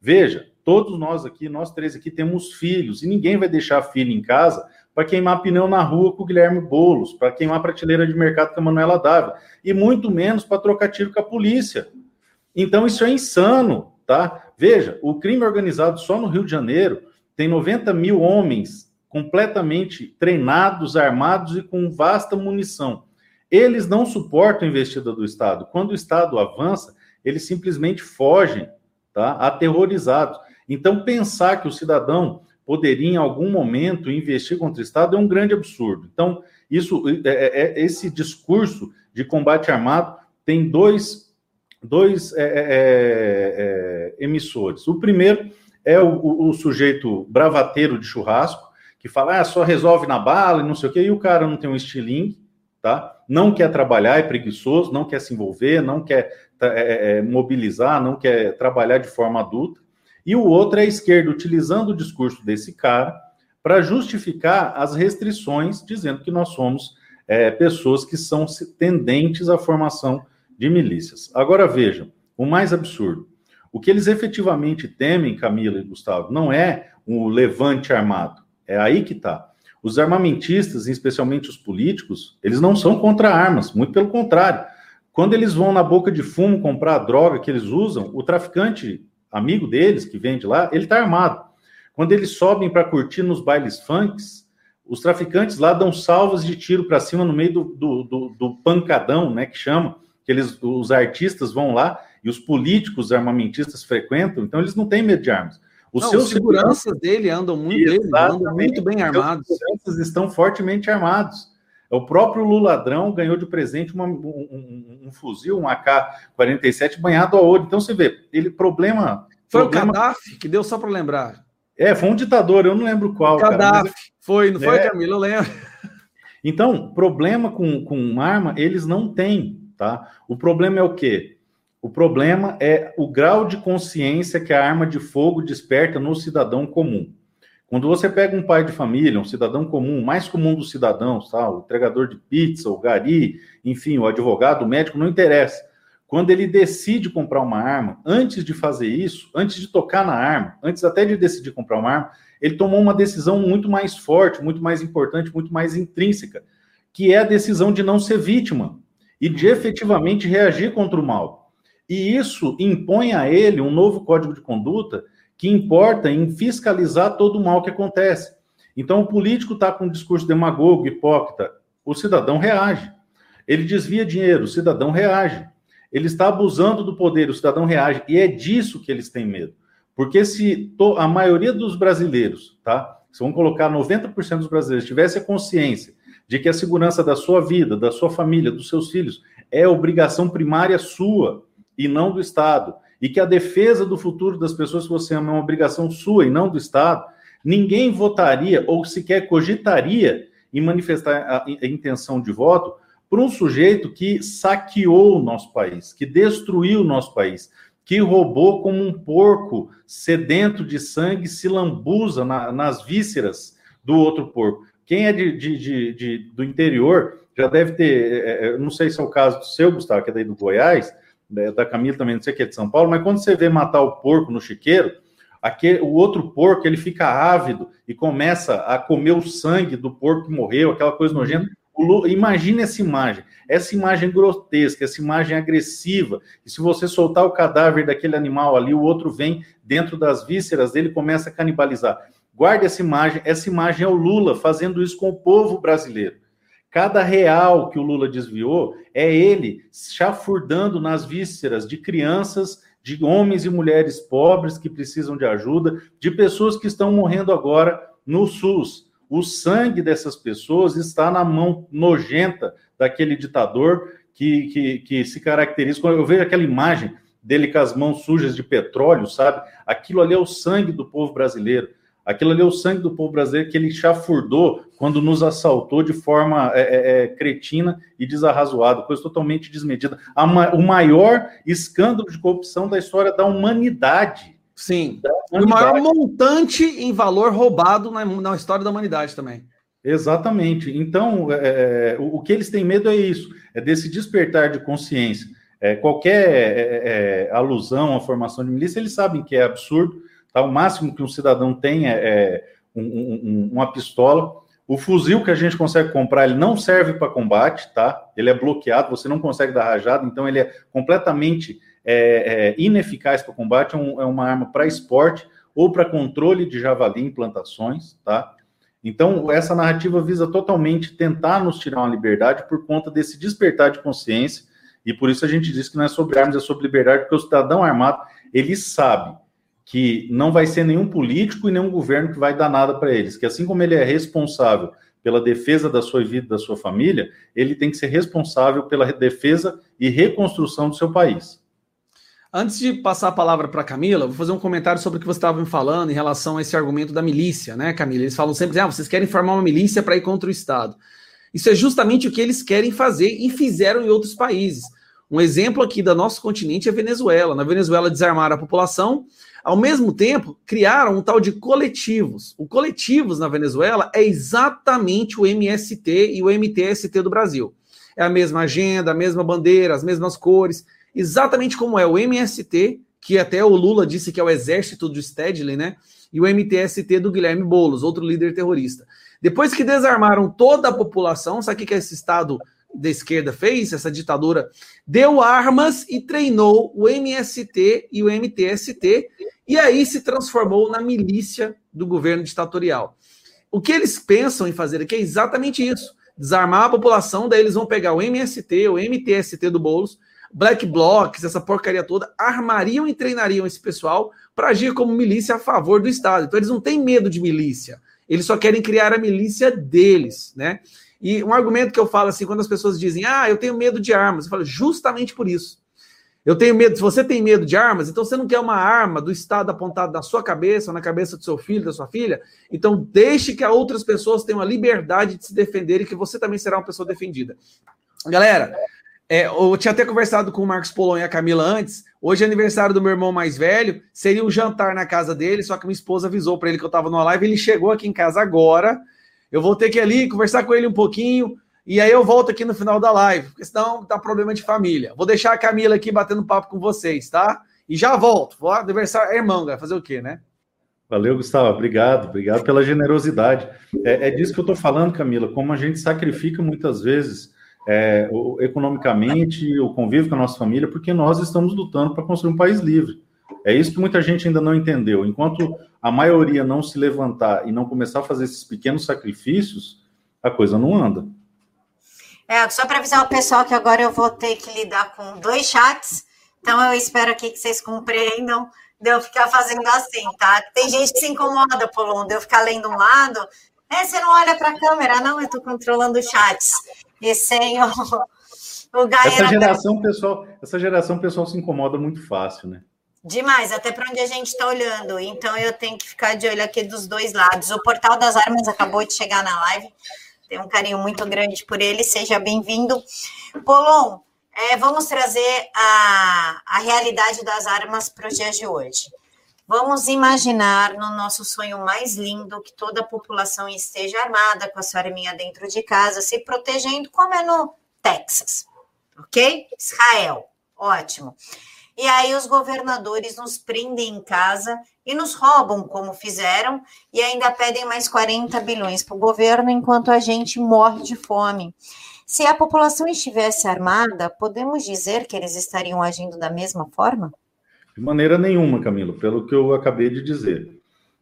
Veja, todos nós aqui, nós três aqui, temos filhos, e ninguém vai deixar filho em casa para queimar pneu na rua com o Guilherme Boulos, para queimar prateleira de mercado com a Manuela Dávila, e muito menos para trocar tiro com a polícia. Então isso é insano, tá? Veja, o crime organizado só no Rio de Janeiro tem 90 mil homens completamente treinados, armados e com vasta munição. Eles não suportam a investida do Estado. Quando o Estado avança, eles simplesmente fogem, tá? Aterrorizados. Então, pensar que o cidadão poderia em algum momento investir contra o Estado é um grande absurdo. Então, isso, é, é, é esse discurso de combate armado tem dois, dois é, é, é emissores. O primeiro é o, o, o, sujeito bravateiro de churrasco, que fala, ah, só resolve na bala e não sei o quê, e o cara não tem um estilingue, tá? Não quer trabalhar, é preguiçoso, não quer se envolver, não quer mobilizar, não quer trabalhar de forma adulta. E o outro é a esquerda, utilizando o discurso desse cara para justificar as restrições, dizendo que nós somos é, pessoas que são tendentes à formação de milícias. Agora vejam, o mais absurdo. O que eles efetivamente temem, Camila e Gustavo, não é o levante armado. É aí que está. Os armamentistas, especialmente os políticos, eles não são contra armas, muito pelo contrário. Quando eles vão na boca de fumo comprar a droga que eles usam, o traficante amigo deles que vende lá, ele está armado. Quando eles sobem para curtir nos bailes funks, os traficantes lá dão salvas de tiro para cima no meio do, do, do, do, pancadão, né, que chama, que eles, os artistas vão lá e os políticos armamentistas frequentam, então eles não têm medo de armas. Os não, seus seguranças dele andam muito, eles andam muito bem armados. Os seguranças estão fortemente armados. É o próprio Lula ladrão ganhou de presente uma, um, um, um, fuzil, um AK-47 banhado a ouro. Então você vê, ele problema. Foi problema... o Gaddafi que deu só para lembrar. É, foi um ditador, eu não lembro qual. Gaddafi, cara, foi, não foi, é... Camilo? Eu lembro. Então, problema com, com arma, eles não têm, tá? O problema é o quê? O problema é o grau de consciência que a arma de fogo desperta no cidadão comum. Quando você pega um pai de família, um cidadão comum, mais comum dos cidadãos, tá? o entregador de pizza, o gari, enfim, o advogado, o médico, não interessa. Quando ele decide comprar uma arma, antes de fazer isso, antes de tocar na arma, antes até de decidir comprar uma arma, ele tomou uma decisão muito mais forte, muito mais importante, muito mais intrínseca, que é a decisão de não ser vítima e de efetivamente reagir contra o mal. E isso impõe a ele um novo código de conduta que importa em fiscalizar todo o mal que acontece. Então, o político está com um discurso demagogo, hipócrita, o cidadão reage. Ele desvia dinheiro, o cidadão reage. Ele está abusando do poder, o cidadão reage. E é disso que eles têm medo. Porque se a maioria dos brasileiros, tá? Se vamos colocar 90% dos brasileiros tivesse a consciência de que a segurança da sua vida, da sua família, dos seus filhos é obrigação primária sua, e não do Estado, e que a defesa do futuro das pessoas que você ama é uma obrigação sua e não do Estado, ninguém votaria ou sequer cogitaria em manifestar a, intenção de voto por um sujeito que saqueou o nosso país, que destruiu o nosso país, que roubou como um porco sedento de sangue, se lambuza na, nas vísceras do outro porco. Quem é de, de, de, de, do interior já deve ter, é, é não sei se é o caso do seu, Gustavo, que é daí do Goiás, da Camila também, não sei que é de São Paulo, mas quando você vê matar o porco no chiqueiro, aquele, o outro porco ele fica ávido e começa a comer o sangue do porco que morreu, aquela coisa nojenta. Imagine essa imagem, essa imagem grotesca, essa imagem agressiva. E se você soltar o cadáver daquele animal ali, o outro vem dentro das vísceras dele e começa a canibalizar. Guarde essa imagem, essa imagem é o Lula fazendo isso com o povo brasileiro. Cada real que o Lula desviou é ele chafurdando nas vísceras de crianças, de homens e mulheres pobres que precisam de ajuda, de pessoas que estão morrendo agora no SUS. O sangue dessas pessoas está na mão nojenta daquele ditador que, que, que se caracteriza. Eu vejo aquela imagem dele com as mãos sujas de petróleo, sabe? Aquilo ali é o sangue do povo brasileiro. Aquilo ali é o sangue do povo brasileiro que ele chafurdou quando nos assaltou de forma é, é, é cretina e desarrazoada, coisa totalmente desmedida. Ma o maior escândalo de corrupção da história da humanidade. Sim. Da humanidade. O maior montante em valor roubado na, na história da humanidade também. Exatamente. Então, é, é, o, o, que eles têm medo é isso, é desse despertar de consciência. É, qualquer alusão à formação de milícia, eles sabem que é absurdo, Tá? O máximo que um cidadão tem é, é um, um, uma pistola. O fuzil que a gente consegue comprar, ele não serve para combate, tá? Ele é bloqueado, você não consegue dar rajada, então ele é completamente é, é, ineficaz para combate, é, um, é, uma arma para esporte ou para controle de javali em plantações, tá? Então, essa narrativa visa totalmente tentar nos tirar uma liberdade por conta desse despertar de consciência, e por isso a gente diz que não é sobre armas, é sobre liberdade, porque o cidadão armado, ele sabe que não vai ser nenhum político e nenhum governo que vai dar nada para eles, que assim como ele é responsável pela defesa da sua vida, da sua família, ele tem que ser responsável pela defesa e reconstrução do seu país. Antes de passar a palavra para Camila, vou fazer um comentário sobre o que você estava me falando em relação a esse argumento da milícia, né, Camila? Eles falam sempre, ah, vocês querem formar uma milícia para ir contra o Estado. Isso é justamente o que eles querem fazer e fizeram em outros países. Um exemplo aqui do nosso continente é a Venezuela. Na Venezuela desarmaram a população, ao mesmo tempo, criaram um tal de coletivos. O coletivos na Venezuela é exatamente o MST e o MTST do Brasil. É a mesma agenda, a mesma bandeira, as mesmas cores, exatamente como é o MST, que até o Lula disse que é o exército do Stedley, né? E o MTST do Guilherme Boulos, outro líder terrorista. Depois que desarmaram toda a população, sabe o que é esse Estado da esquerda fez, essa ditadura, deu armas e treinou o MST e o MTST, e aí se transformou na milícia do governo ditatorial. O que eles pensam em fazer aqui é exatamente isso: desarmar a população, daí eles vão pegar o MST, o MTST do Boulos, Black Blocs, essa porcaria toda, armariam e treinariam esse pessoal para agir como milícia a favor do Estado. Então eles não têm medo de milícia, eles só querem criar a milícia deles, né? E um argumento que eu falo assim, quando as pessoas dizem, ah, eu tenho medo de armas, eu falo, justamente por isso. Eu tenho medo, se você tem medo de armas, então você não quer uma arma do Estado apontada na sua cabeça ou na cabeça do seu filho, da sua filha, então deixe que outras pessoas tenham a liberdade de se defender e que você também será uma pessoa defendida. Galera, é, eu tinha até conversado com o Marcos Polon e a Camila antes. Hoje é aniversário do meu irmão mais velho. Seria um jantar na casa dele, só que minha esposa avisou para ele que eu estava numa live. Ele chegou aqui em casa agora. Eu vou ter que ir ali conversar com ele um pouquinho. E aí eu volto aqui no final da live, porque senão dá problema de família. Vou deixar a Camila aqui batendo papo com vocês, tá? E já volto. Vou aniversário, irmão, vai fazer o quê, né? Valeu, Gustavo. Obrigado, obrigado pela generosidade. É, é disso que eu estou falando, Camila. Como a gente sacrifica muitas vezes é, o, economicamente, o convívio com a nossa família, porque nós estamos lutando para construir um país livre. É isso que muita gente ainda não entendeu. Enquanto a maioria não se levantar e não começar a fazer esses pequenos sacrifícios, a coisa não anda. É, só para avisar o pessoal que agora eu vou ter que lidar com dois chats, então eu espero aqui que vocês compreendam de eu ficar fazendo assim, tá? Tem gente que se incomoda, Polon, de eu ficar lendo um lado. É, você não olha para a câmera, não, eu estou controlando chats e sem o, o Essa geração, pessoal, essa geração pessoal se incomoda muito fácil, né? Demais, até para onde a gente está olhando. Então eu tenho que ficar de olho aqui dos dois lados. O Portal das Armas acabou de chegar na live. Tenho um carinho muito grande por ele. Seja bem-vindo. Polon, é, vamos trazer a, a realidade das armas para os dias de hoje. Vamos imaginar no nosso sonho mais lindo que toda a população esteja armada com a sua arminha dentro de casa, se protegendo, como é no Texas, ok? Israel, ótimo. E aí os governadores nos prendem em casa e nos roubam, como fizeram, e ainda pedem mais 40 bilhões para o governo, enquanto a gente morre de fome. Se a população estivesse armada, podemos dizer que eles estariam agindo da mesma forma? De maneira nenhuma, Camilo, pelo que eu acabei de dizer.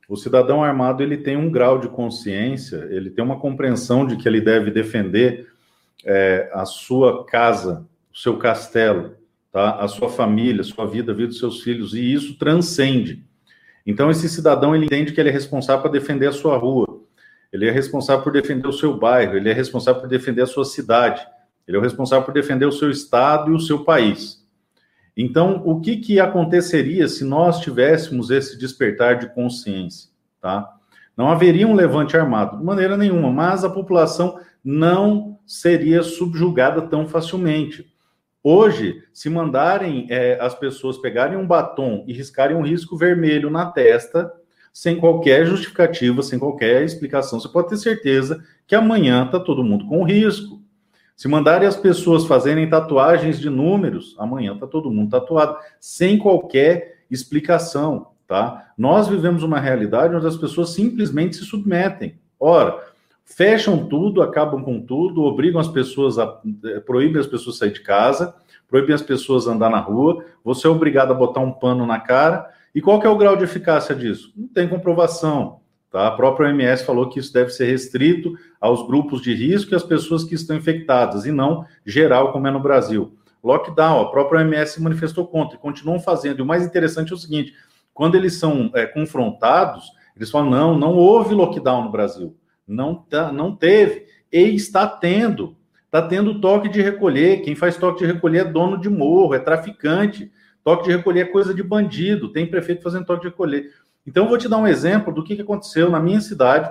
O cidadão armado ele tem um grau de consciência, ele tem uma compreensão de que ele deve defender é, a sua casa, o seu castelo, tá? a sua família, a sua vida, a vida dos seus filhos, e isso transcende. Então, esse cidadão ele entende que ele é responsável por defender a sua rua, ele é responsável por defender o seu bairro, ele é responsável por defender a sua cidade, ele é o responsável por defender o seu estado e o seu país. Então, o que, que aconteceria se nós tivéssemos esse despertar de consciência? Tá? Não haveria um levante armado, de maneira nenhuma, mas a população não seria subjugada tão facilmente. Hoje, se mandarem é, as pessoas pegarem um batom e riscarem um risco vermelho na testa, sem qualquer justificativa, sem qualquer explicação, você pode ter certeza que amanhã está todo mundo com risco. Se mandarem as pessoas fazerem tatuagens de números, amanhã está todo mundo tatuado, sem qualquer explicação, tá? Nós vivemos uma realidade onde as pessoas simplesmente se submetem. Ora, fecham tudo, acabam com tudo, obrigam as pessoas a eh, proíbem as pessoas a sair de casa, proíbem as pessoas a andar na rua, você é obrigado a botar um pano na cara. E qual é o grau de eficácia disso? Não tem comprovação. Tá? A própria OMS falou que isso deve ser restrito aos grupos de risco e às pessoas que estão infectadas, e não geral, como é no Brasil. Lockdown, a própria OMS se manifestou contra e continuam fazendo. E o mais interessante é o seguinte: quando eles são é, confrontados, eles falam: não, não houve lockdown no Brasil. Não, tá, não teve. E está tendo. Está tendo toque de recolher. Quem faz toque de recolher é dono de morro, é traficante. Toque de recolher é coisa de bandido. Tem prefeito fazendo toque de recolher. Então, eu vou te dar um exemplo do que aconteceu na minha cidade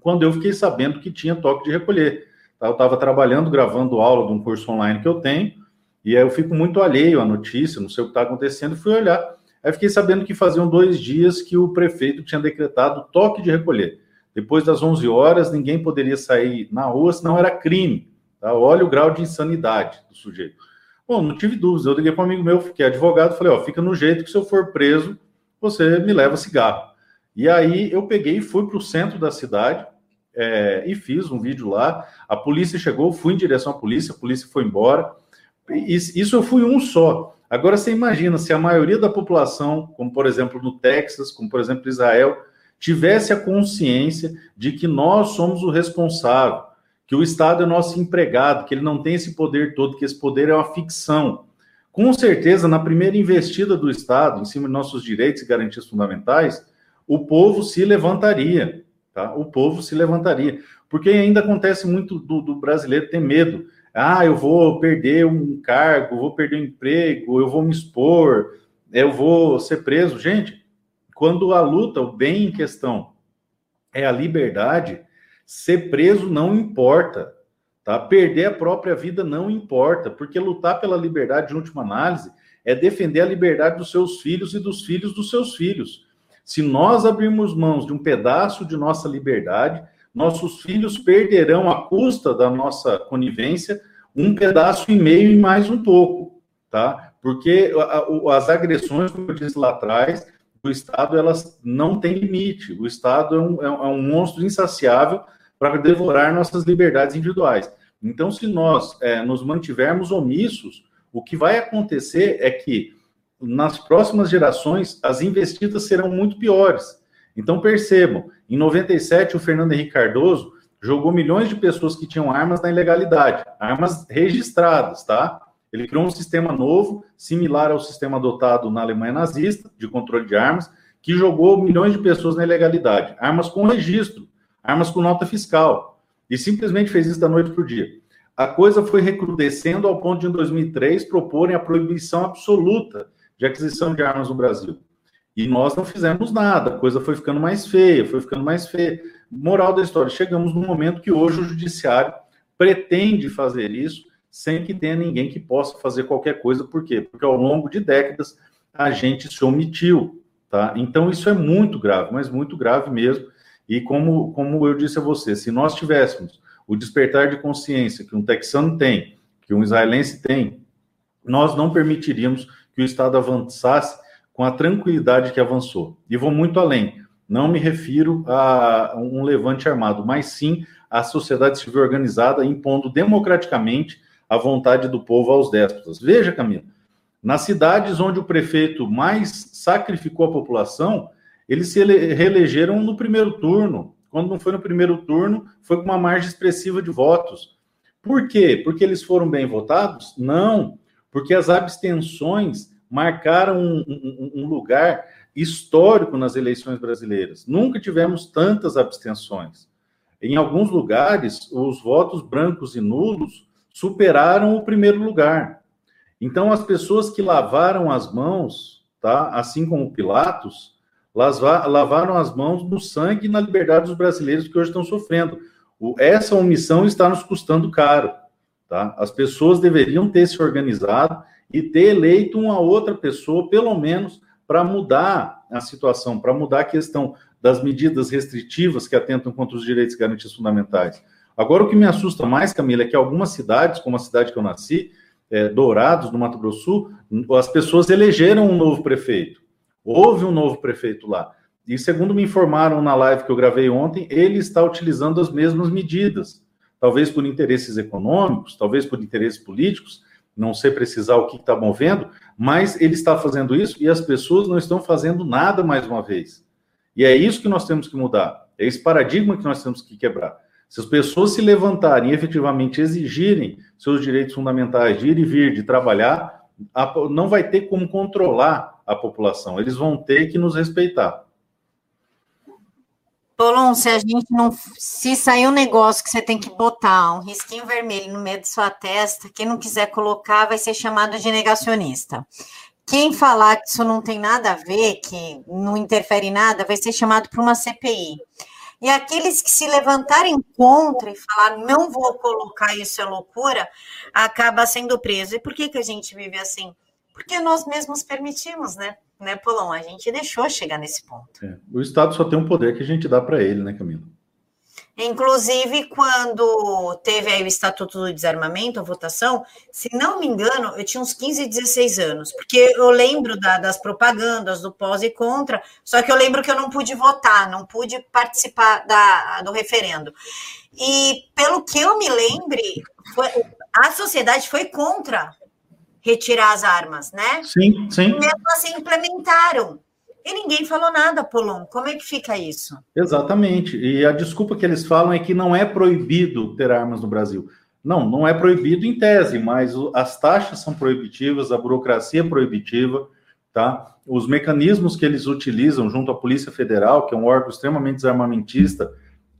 quando eu fiquei sabendo que tinha toque de recolher. Tá? Eu estava trabalhando, gravando aula de um curso online que eu tenho, e aí eu fico muito alheio à notícia, não sei o que está acontecendo, fui olhar. Aí fiquei sabendo que faziam dois dias que o prefeito tinha decretado toque de recolher. Depois das 11 horas, ninguém poderia sair na rua, senão era crime. Tá? Olha o grau de insanidade do sujeito. Bom, não tive dúvidas. Eu liguei para um amigo meu, que é advogado, falei: ó, fica no jeito que se eu for preso, você me leva cigarro. E aí eu peguei e fui para o centro da cidade é, e fiz um vídeo lá. A polícia chegou, fui em direção à polícia, a polícia foi embora. Isso eu fui um só. Agora você imagina se a maioria da população, como por exemplo no Texas, como por exemplo Israel, tivesse a consciência de que nós somos o responsável, que o Estado é nosso empregado, que ele não tem esse poder todo, que esse poder é uma ficção com certeza, na primeira investida do Estado em cima de nossos direitos e garantias fundamentais, o povo se levantaria. tá? O povo se levantaria. Porque ainda acontece muito do, do brasileiro ter medo. Ah, eu vou perder um cargo, vou perder um emprego, eu vou me expor, eu vou ser preso. Gente, quando a luta, o bem em questão é a liberdade, ser preso não importa. Tá? Perder a própria vida não importa, porque lutar pela liberdade, de última análise, é defender a liberdade dos seus filhos e dos filhos dos seus filhos. Se nós abrirmos mãos de um pedaço de nossa liberdade, nossos filhos perderão, à custa da nossa conivência, um pedaço e meio e mais um pouco, tá? Porque as agressões, como eu disse lá atrás, do Estado, elas não têm limite. O Estado é um, é um monstro insaciável para devorar nossas liberdades individuais. Então, se nós é, nos mantivermos omissos, o que vai acontecer é que nas próximas gerações as investidas serão muito piores. Então percebam, em 97 o Fernando Henrique Cardoso jogou milhões de pessoas que tinham armas na ilegalidade, armas registradas, tá? Ele criou um sistema novo, similar ao sistema adotado na Alemanha nazista, de controle de armas, que jogou milhões de pessoas na ilegalidade, armas com registro, armas com nota fiscal, e simplesmente fez isso da noite para o dia a coisa foi recrudescendo ao ponto de, em 2003, proporem a proibição absoluta de aquisição de armas no Brasil. E nós não fizemos nada, a coisa foi ficando mais feia, foi ficando mais feia. Moral da história, chegamos no momento que hoje o judiciário pretende fazer isso sem que tenha ninguém que possa fazer qualquer coisa. Por quê? Porque ao longo de décadas a gente se omitiu, tá? Então isso é muito grave, mas muito grave mesmo. E como, como eu disse a você, se nós tivéssemos o despertar de consciência que um texano tem, que um israelense tem, nós não permitiríamos que o Estado avançasse com a tranquilidade que avançou. E vou muito além. Não me refiro a um levante armado, mas sim à sociedade civil organizada impondo democraticamente a vontade do povo aos déspotas. Veja, Camila, nas cidades onde o prefeito mais sacrificou a população, eles se reelegeram no primeiro turno, quando não foi no primeiro turno, foi com uma margem expressiva de votos. Por quê? Porque eles foram bem votados? Não, porque as abstenções marcaram um, um, um lugar histórico nas eleições brasileiras. Nunca tivemos tantas abstenções. Em alguns lugares, os votos brancos e nulos superaram o primeiro lugar. Então, as pessoas que lavaram as mãos, tá? assim como Pilatos, lavaram as mãos no sangue e na liberdade dos brasileiros que hoje estão sofrendo. essa omissão está nos custando caro. Tá? As pessoas deveriam ter se organizado e ter eleito uma outra pessoa, pelo menos, para mudar a situação, para mudar a questão das medidas restritivas que atentam contra os direitos e garantias fundamentais. Agora, o que me assusta mais, Camila, é que algumas cidades, como a cidade que eu nasci, é, Dourados, no Mato Grosso Sul, as pessoas elegeram um novo prefeito. Houve um novo prefeito lá. E segundo me informaram na live que eu gravei ontem, ele está utilizando as mesmas medidas. Talvez por interesses econômicos, talvez por interesses políticos, não sei precisar o que está movendo, mas ele está fazendo isso e as pessoas não estão fazendo nada mais uma vez. E é isso que nós temos que mudar. É esse paradigma que nós temos que quebrar. Se as pessoas se levantarem e efetivamente exigirem seus direitos fundamentais de ir e vir, de trabalhar, não vai ter como controlar a população. Eles vão ter que nos respeitar. Polon, se a gente não. Se sair um negócio que você tem que botar um risquinho vermelho no meio de sua testa, quem não quiser colocar vai ser chamado de negacionista. Quem falar que isso não tem nada a ver, que não interfere em nada, vai ser chamado para uma CPI. E aqueles que se levantarem contra e falar não vou colocar isso é loucura, acaba sendo preso. E por que, que a gente vive assim? porque nós mesmos permitimos, né? Né, Polão? A gente deixou chegar nesse ponto. É. O Estado só tem um poder que a gente dá para ele, né, Camila? Inclusive, quando teve aí o Estatuto do Desarmamento, a votação, se não me engano, eu tinha uns 15, 16 anos, porque eu lembro da, das propagandas, do pós e contra, só que eu lembro que eu não pude votar, não pude participar da, do referendo. E, pelo que eu me lembre, foi, a sociedade foi contra retirar as armas, né? Sim, sim. E mesmo assim implementaram. E ninguém falou nada, Polon. Como é que fica isso? Exatamente. E a desculpa que eles falam é que não é proibido ter armas no Brasil. Não, não é proibido em tese, mas as taxas são proibitivas, a burocracia é proibitiva, tá? Os mecanismos que eles utilizam junto à Polícia Federal, que é um órgão extremamente desarmamentista,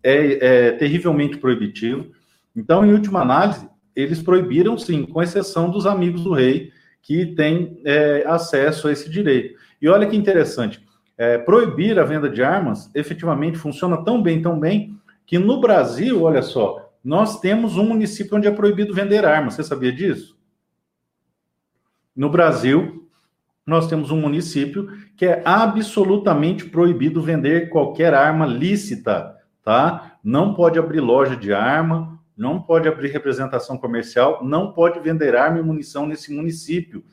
é, é terrivelmente proibitivo. Então, em última análise, eles proibiram sim, com exceção dos amigos do rei, que têm é, acesso a esse direito. E olha que interessante, é, proibir a venda de armas efetivamente funciona tão bem, tão bem, que no Brasil, olha só, nós temos um município onde é proibido vender armas. Você sabia disso? No Brasil, nós temos um município que é absolutamente proibido vender qualquer arma lícita, tá? Não pode abrir loja de arma, não pode abrir representação comercial, não pode vender arma e munição nesse município.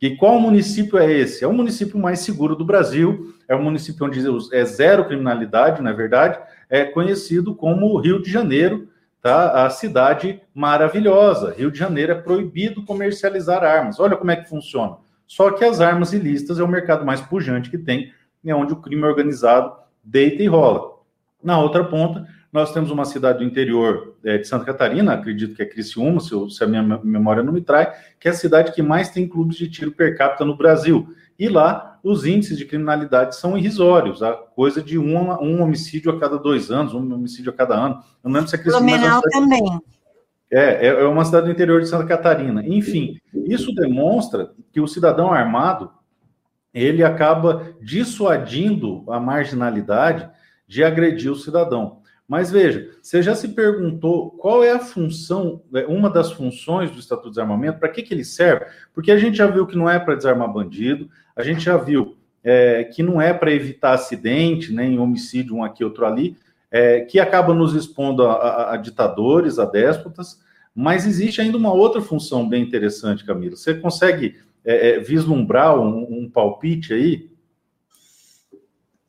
E qual município é esse? É o município mais seguro do Brasil, é o município onde é zero criminalidade, na é verdade, é conhecido como Rio de Janeiro, tá? A cidade maravilhosa. Rio de Janeiro é proibido comercializar armas. Olha como é que funciona. Só que as armas ilícitas é o mercado mais pujante que tem, é onde o crime organizado deita e rola. Na outra ponta, nós temos uma cidade do interior é, de Santa Catarina, acredito que é Criciúma, se, eu, se a minha memória não me trai, que é a cidade que mais tem clubes de tiro per capita no Brasil. E lá, os índices de criminalidade são irrisórios, a coisa de um, um homicídio a cada dois anos, um homicídio a cada ano. Eu não lembro se é Criciúma. Blumenau é também. É, é uma cidade do interior de Santa Catarina. Enfim, isso demonstra que o cidadão armado ele acaba dissuadindo a marginalidade de agredir o cidadão. Mas veja, você já se perguntou qual é a função, é, uma das funções do Estatuto de Desarmamento, para que, que ele serve? Porque a gente já viu que não é para desarmar bandido, a gente já viu é, que não é para evitar acidente, nem homicídio, um aqui, outro ali, é, que acaba nos expondo a, a, a, ditadores, a déspotas, mas existe ainda uma outra função bem interessante, Camila. Você consegue é, é vislumbrar um, um palpite aí?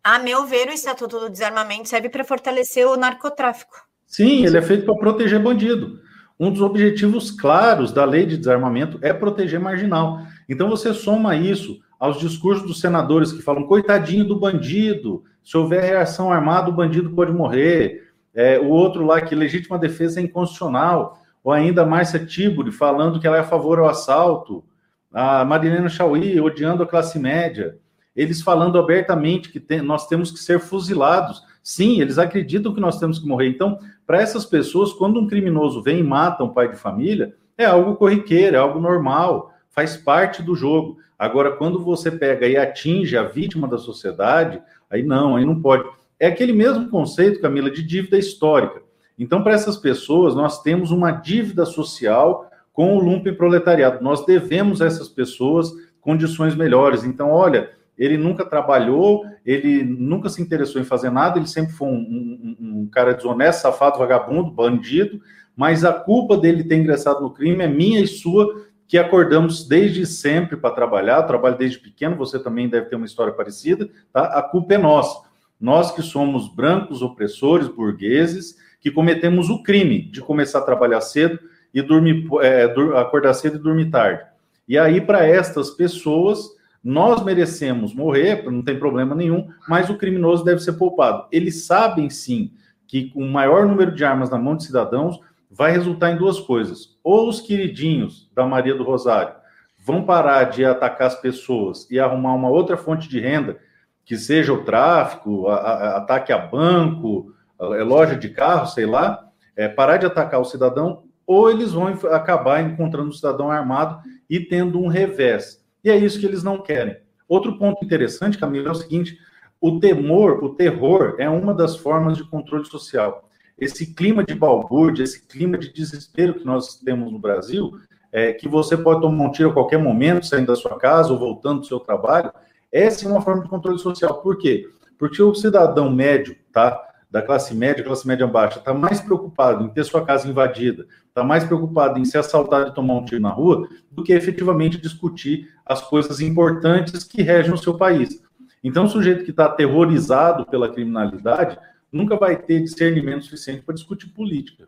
A meu ver, o Estatuto do Desarmamento serve para fortalecer o narcotráfico. Sim, ele é feito para proteger bandido. Um dos objetivos claros da lei de desarmamento é proteger marginal. Então você soma isso aos discursos dos senadores que falam coitadinho do bandido, se houver reação armada, o bandido pode morrer. É, o outro lá que legítima defesa é inconstitucional, ou ainda Márcia Tiburi falando que ela é a favor ao assalto, a Marilena Chauí odiando a classe média eles falando abertamente que tem, nós temos que ser fuzilados. Sim, eles acreditam que nós temos que morrer. Então, para essas pessoas, quando um criminoso vem e mata um pai de família, é algo corriqueiro, é algo normal, faz parte do jogo. Agora, quando você pega e atinge a vítima da sociedade, aí não, aí não pode. É aquele mesmo conceito, Camila, de dívida histórica. Então, para essas pessoas, nós temos uma dívida social com o lumpen proletariado. Nós devemos a essas pessoas condições melhores. Então, olha, ele nunca trabalhou, ele nunca se interessou em fazer nada, ele sempre foi um, um, um, cara desonesto, safado, vagabundo, bandido, mas a culpa dele ter ingressado no crime é minha e sua, que acordamos desde sempre para trabalhar, trabalho desde pequeno, você também deve ter uma história parecida, tá? A culpa é nossa. Nós que somos brancos, opressores, burgueses, que cometemos o crime de começar a trabalhar cedo e dormir, é, acordar cedo e dormir tarde. E aí, para estas pessoas, nós merecemos morrer, não tem problema nenhum, mas o criminoso deve ser poupado. Eles sabem sim que o maior número de armas na mão de cidadãos vai resultar em duas coisas. Ou os queridinhos da Maria do Rosário vão parar de atacar as pessoas e arrumar uma outra fonte de renda, que seja o tráfico, a, a, ataque a banco, a, loja de carro, sei lá, é, parar de atacar o cidadão, ou eles vão acabar encontrando o cidadão armado e tendo um revés. E é isso que eles não querem. Outro ponto interessante, Camila, é o seguinte: o temor, o terror é uma das formas de controle social. Esse clima de balbúrdia, esse clima de desespero que nós temos no Brasil, é, que você pode tomar um tiro a qualquer momento, saindo da sua casa ou voltando do seu trabalho, essa é uma forma de controle social. Por quê? Porque o cidadão médio, tá? Da classe média, classe média baixa, está mais preocupado em ter sua casa invadida, está mais preocupado em ser assaltado e tomar um tiro na rua, do que efetivamente discutir as coisas importantes que regem o seu país. Então, o sujeito que está aterrorizado pela criminalidade nunca vai ter discernimento suficiente para discutir política.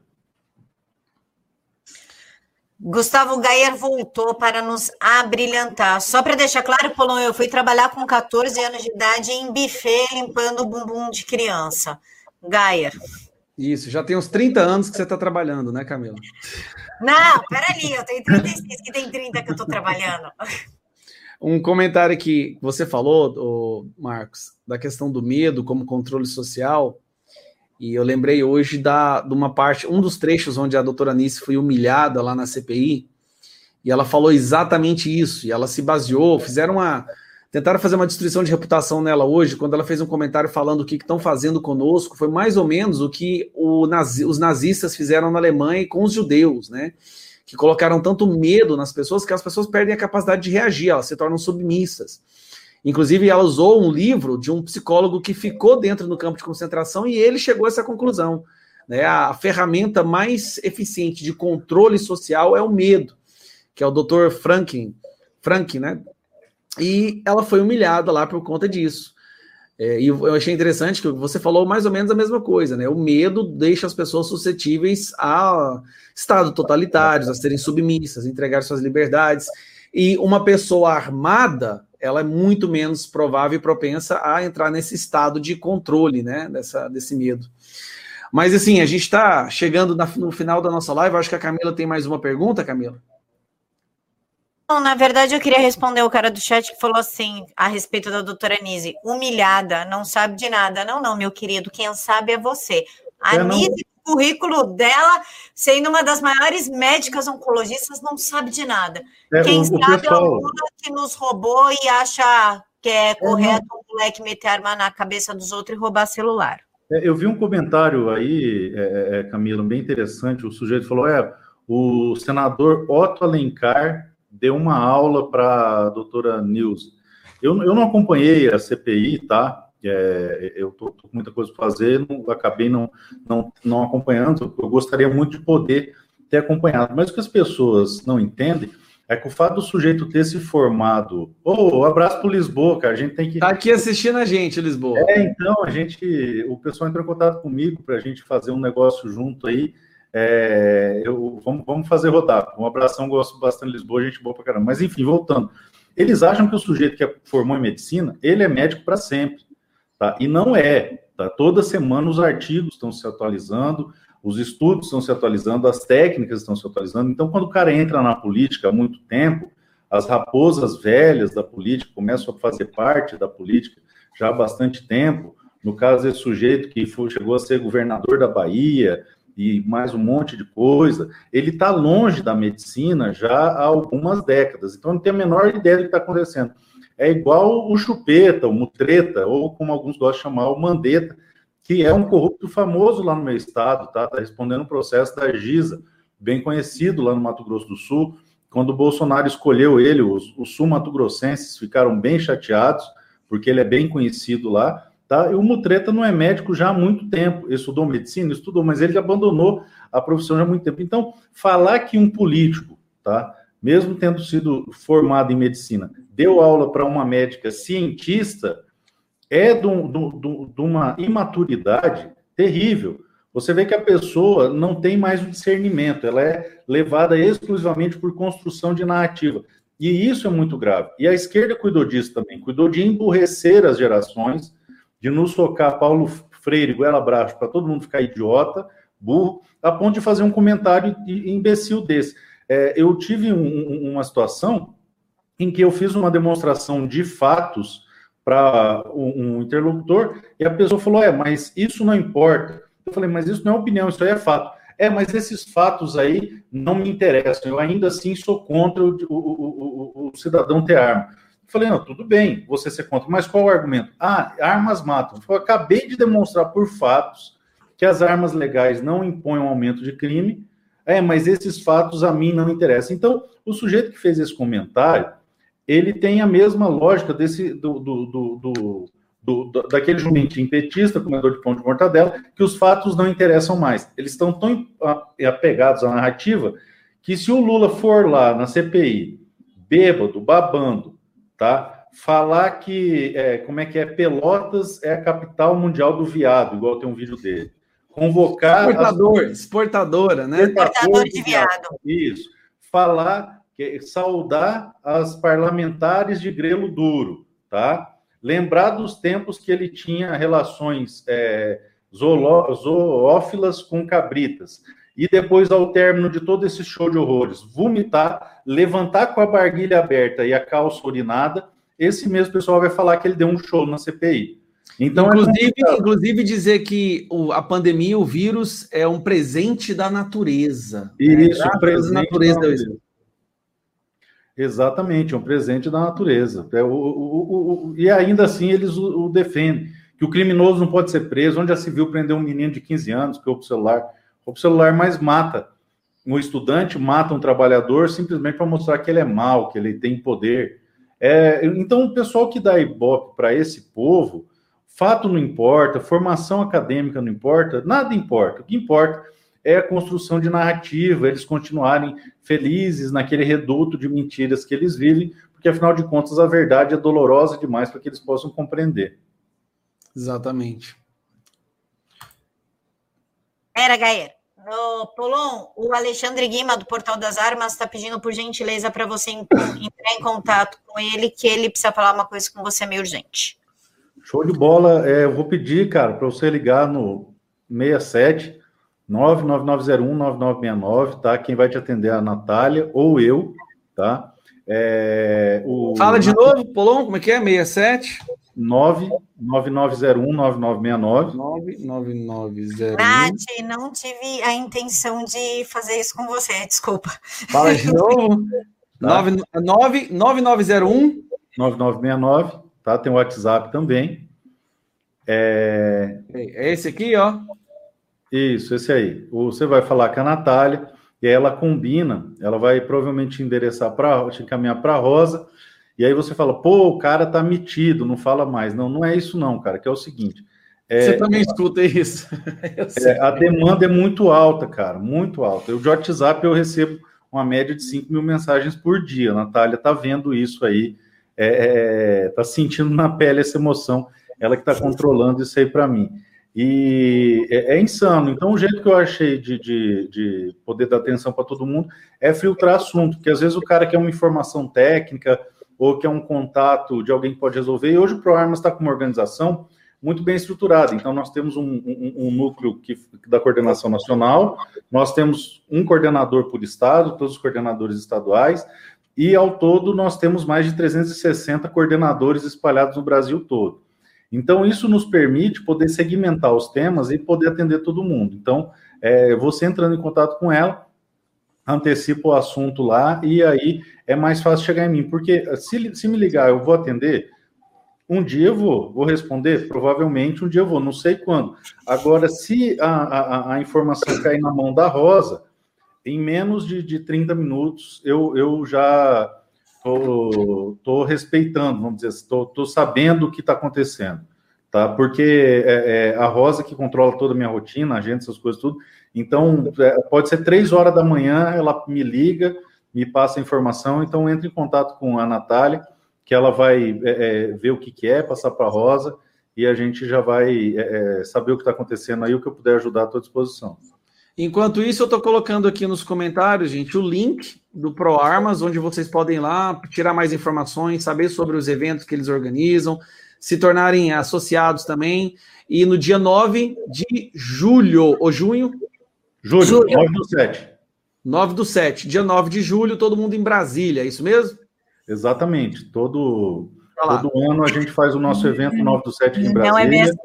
Gustavo Gayer voltou para nos abrilhantar. Só para deixar claro, Polon, eu fui trabalhar com 14 anos de idade em buffet limpando o bumbum de criança. Gaia. Isso, já tem uns 30 anos que você está trabalhando, né, Camila? Não, peraí, eu tenho 36, que tem 30 que eu estou trabalhando. Um comentário que você falou, Marcos, da questão do medo como controle social. E eu lembrei hoje da, de uma parte, um dos trechos onde a doutora Anice foi humilhada lá na CPI, e ela falou exatamente isso, e ela se baseou, fizeram uma. Tentaram fazer uma destruição de reputação nela hoje, quando ela fez um comentário falando o que estão fazendo conosco, foi mais ou menos o que o nazi, os nazistas fizeram na Alemanha com os judeus, né? Que colocaram tanto medo nas pessoas que as pessoas perdem a capacidade de reagir, elas se tornam submissas. Inclusive, ela usou um livro de um psicólogo que ficou dentro do campo de concentração e ele chegou a essa conclusão. Né? A ferramenta mais eficiente de controle social é o medo que é o Dr. Franklin, Frank, né? E ela foi humilhada lá por conta disso. É, e eu achei interessante que você falou mais ou menos a mesma coisa, né? O medo deixa as pessoas suscetíveis a estado totalitários, a serem submissas, a entregar suas liberdades. E uma pessoa armada, ela é muito menos provável e propensa a entrar nesse estado de controle, né? Dessa, desse medo. Mas assim, a gente está chegando na, no final da nossa live. Acho que a Camila tem mais uma pergunta, Camila. Não, na verdade, eu queria responder o cara do chat que falou assim, a respeito da doutora Nise, humilhada, não sabe de nada. Não, não, meu querido, quem sabe é você. A é, Nise, o currículo dela, sendo uma das maiores médicas oncologistas, não sabe de nada. É, quem o, sabe o pessoal... é o Lula que nos roubou e acha que é correto o um moleque meter arma na cabeça dos outros e roubar celular. É, eu vi um comentário aí, é, é, Camila, bem interessante. O sujeito falou: é, o senador Otto Alencar deu uma aula para a doutora Nilce. Eu, eu não acompanhei a CPI, tá? É, eu estou com muita coisa para fazer, não, acabei não, não, não acompanhando. Eu gostaria muito de poder ter acompanhado. Mas o que as pessoas não entendem é que o fato do sujeito ter se formado. Ô, oh, abraço para Lisboa, cara. A gente tem que. Tá aqui assistindo a gente, Lisboa. É, então, a gente. O pessoal entrou em contato comigo para a gente fazer um negócio junto aí. É, eu, vamos, vamos fazer rodar. Um abração, gosto bastante de Lisboa, gente boa pra caramba. Mas enfim, voltando. Eles acham que o sujeito que é, formou em medicina, ele é médico para sempre. Tá? E não é. Tá? Toda semana os artigos estão se atualizando, os estudos estão se atualizando, as técnicas estão se atualizando. Então, quando o cara entra na política há muito tempo, as raposas velhas da política começam a fazer parte da política já há bastante tempo. No caso desse sujeito que foi, chegou a ser governador da Bahia, e mais um monte de coisa, ele está longe da medicina já há algumas décadas. Então, não tem a menor ideia do que está acontecendo. É igual o Chupeta, o Mutreta, ou como alguns gostam de chamar, o Mandetta, que é um corrupto famoso lá no meu estado, tá? Está respondendo um processo da Giza, bem conhecido lá no Mato Grosso do Sul. Quando o Bolsonaro escolheu ele, os, os sul-mato-grossenses ficaram bem chateados, porque ele é bem conhecido lá. Tá? E o Mutreta não é médico já há muito tempo. Ele estudou medicina, estudou, mas ele abandonou a profissão já há muito tempo. Então, falar que um político, tá? mesmo tendo sido formado em medicina, deu aula para uma médica cientista, é de, uma imaturidade terrível. Você vê que a pessoa não tem mais o discernimento, ela é levada exclusivamente por construção de narrativa. E isso é muito grave. E a esquerda cuidou disso também, cuidou de emburrecer as gerações, de nos socar Paulo Freire, goela abraço, para todo mundo ficar idiota, burro, a ponto de fazer um comentário imbecil desse. É, eu tive um, uma situação em que eu fiz uma demonstração de fatos para um, um, interlocutor e a pessoa falou: É, mas isso não importa. Eu falei: Mas isso não é opinião, isso aí é fato. É, mas esses fatos aí não me interessam. Eu ainda assim sou contra o, o, o, o cidadão ter arma. Falei, não, tudo bem, você ser contra, mas qual o argumento? Ah, armas matam. Eu acabei de demonstrar por fatos que as armas legais não impõem um aumento de crime, é, mas esses fatos a mim não interessam. Então, o sujeito que fez esse comentário, ele tem a mesma lógica desse do, do, do, do daquele jumentinho petista, comedor de pão de mortadela, que os fatos não interessam mais. Eles estão tão apegados à narrativa que se o Lula for lá na CPI, bêbado, babando, tá? Falar que, é, como é que é, Pelotas é a capital mundial do viado, igual tem um vídeo dele. Convocar... Exportador, as... exportadora, né? Exportador de viado. Isso. Falar, que, saudar as parlamentares de grelo duro, tá? Lembrar dos tempos que ele tinha relações é, zoófilas com cabritas e depois, ao término de todo esse show de horrores, vomitar, levantar com a barguilha aberta e a calça urinada, esse mesmo pessoal vai falar que ele deu um show na CPI. Então, é inclusive, é inclusive dizer que o, a pandemia, o vírus, é um presente da natureza. Isso, né? presente da natureza. Da natureza. Exatamente, é um presente da natureza. É, o, o, o, e ainda assim eles o, defendem, que o criminoso não pode ser preso. Onde já se viu prender um menino de 15 anos que o celular? O celular mais mata. Um estudante mata um trabalhador simplesmente para mostrar que ele é mau, que ele tem poder. É, então, o pessoal que dá ibope para esse povo, fato não importa, formação acadêmica não importa, nada importa. O que importa é a construção de narrativa, eles continuarem felizes naquele reduto de mentiras que eles vivem, porque afinal de contas a verdade é dolorosa demais para que eles possam compreender. Exatamente. Era, Gaia. Ô, Polon, o Alexandre Guima, do Portal das Armas, está pedindo por gentileza para você entrar em contato com ele, que ele precisa falar uma coisa com você meio urgente. Show de bola. É, eu vou pedir, cara, para você ligar no 67 99901-9969, tá? Quem vai te atender é a Natália ou eu, tá? É, o... Fala de novo, Polon, como é que é? 67? 99901-9969. 99901. Nath, não tive a intenção de fazer isso com você, desculpa. Fala de novo. Tá. 9901. 9969, tá? Tem o WhatsApp também. É... é esse aqui, ó. Isso, esse aí. Você vai falar com a Natália e ela combina, ela vai provavelmente endereçar para te encaminhar para a Rosa, e aí você fala, pô, o cara tá metido, não fala mais. Não, não é isso não, cara, que é o seguinte. É, você também escuta isso. É, a demanda é muito alta, cara, muito alta. Eu de WhatsApp eu recebo uma média de 5 mil mensagens por dia. A Natália tá vendo isso aí, é, é, tá sentindo na pele essa emoção, ela que está controlando isso aí para mim. E é, é, insano. Então, o jeito que eu achei de, de, de poder dar atenção para todo mundo é filtrar assunto, porque às vezes o cara quer uma informação técnica ou quer um contato de alguém que pode resolver. E hoje o ProArmas está com uma organização muito bem estruturada. Então, nós temos um, um, um núcleo que, da coordenação nacional, nós temos um coordenador por estado, todos os coordenadores estaduais, e ao todo nós temos mais de 360 coordenadores espalhados no Brasil todo. Então, isso nos permite poder segmentar os temas e poder atender todo mundo. Então, é, você entrando em contato com ela, antecipa o assunto lá e aí é mais fácil chegar em mim. Porque se, se me ligar, eu vou atender. Um dia eu vou, vou responder, provavelmente um dia eu vou, não sei quando. Agora, se a, a, a informação cair na mão da Rosa, em menos de, de 30 minutos eu, eu já tô, tô respeitando, vamos dizer, estou tô, tô sabendo o que está acontecendo, tá? Porque é, é, a Rosa que controla toda a minha rotina, agenda, essas coisas tudo. Então, é, pode ser três horas da manhã, ela me liga, me passa a informação, então entre em contato com a Natália, que ela vai é, é ver o que, que é, passar para a Rosa, e a gente já vai é, saber o que está acontecendo aí, o que eu puder ajudar à tua disposição. Enquanto isso, eu estou colocando aqui nos comentários, gente, o link do ProArmas, onde vocês podem ir lá tirar mais informações, saber sobre os eventos que eles organizam, se tornarem associados também. E no dia 9 de julho, ou junho? Julho, julho. 9 do 7. 9 do 7. Dia 9 de julho, todo mundo em Brasília, é isso mesmo? Exatamente. Todo, todo ano a gente faz o nosso evento 9 do 7 em Brasília. Não é mesmo?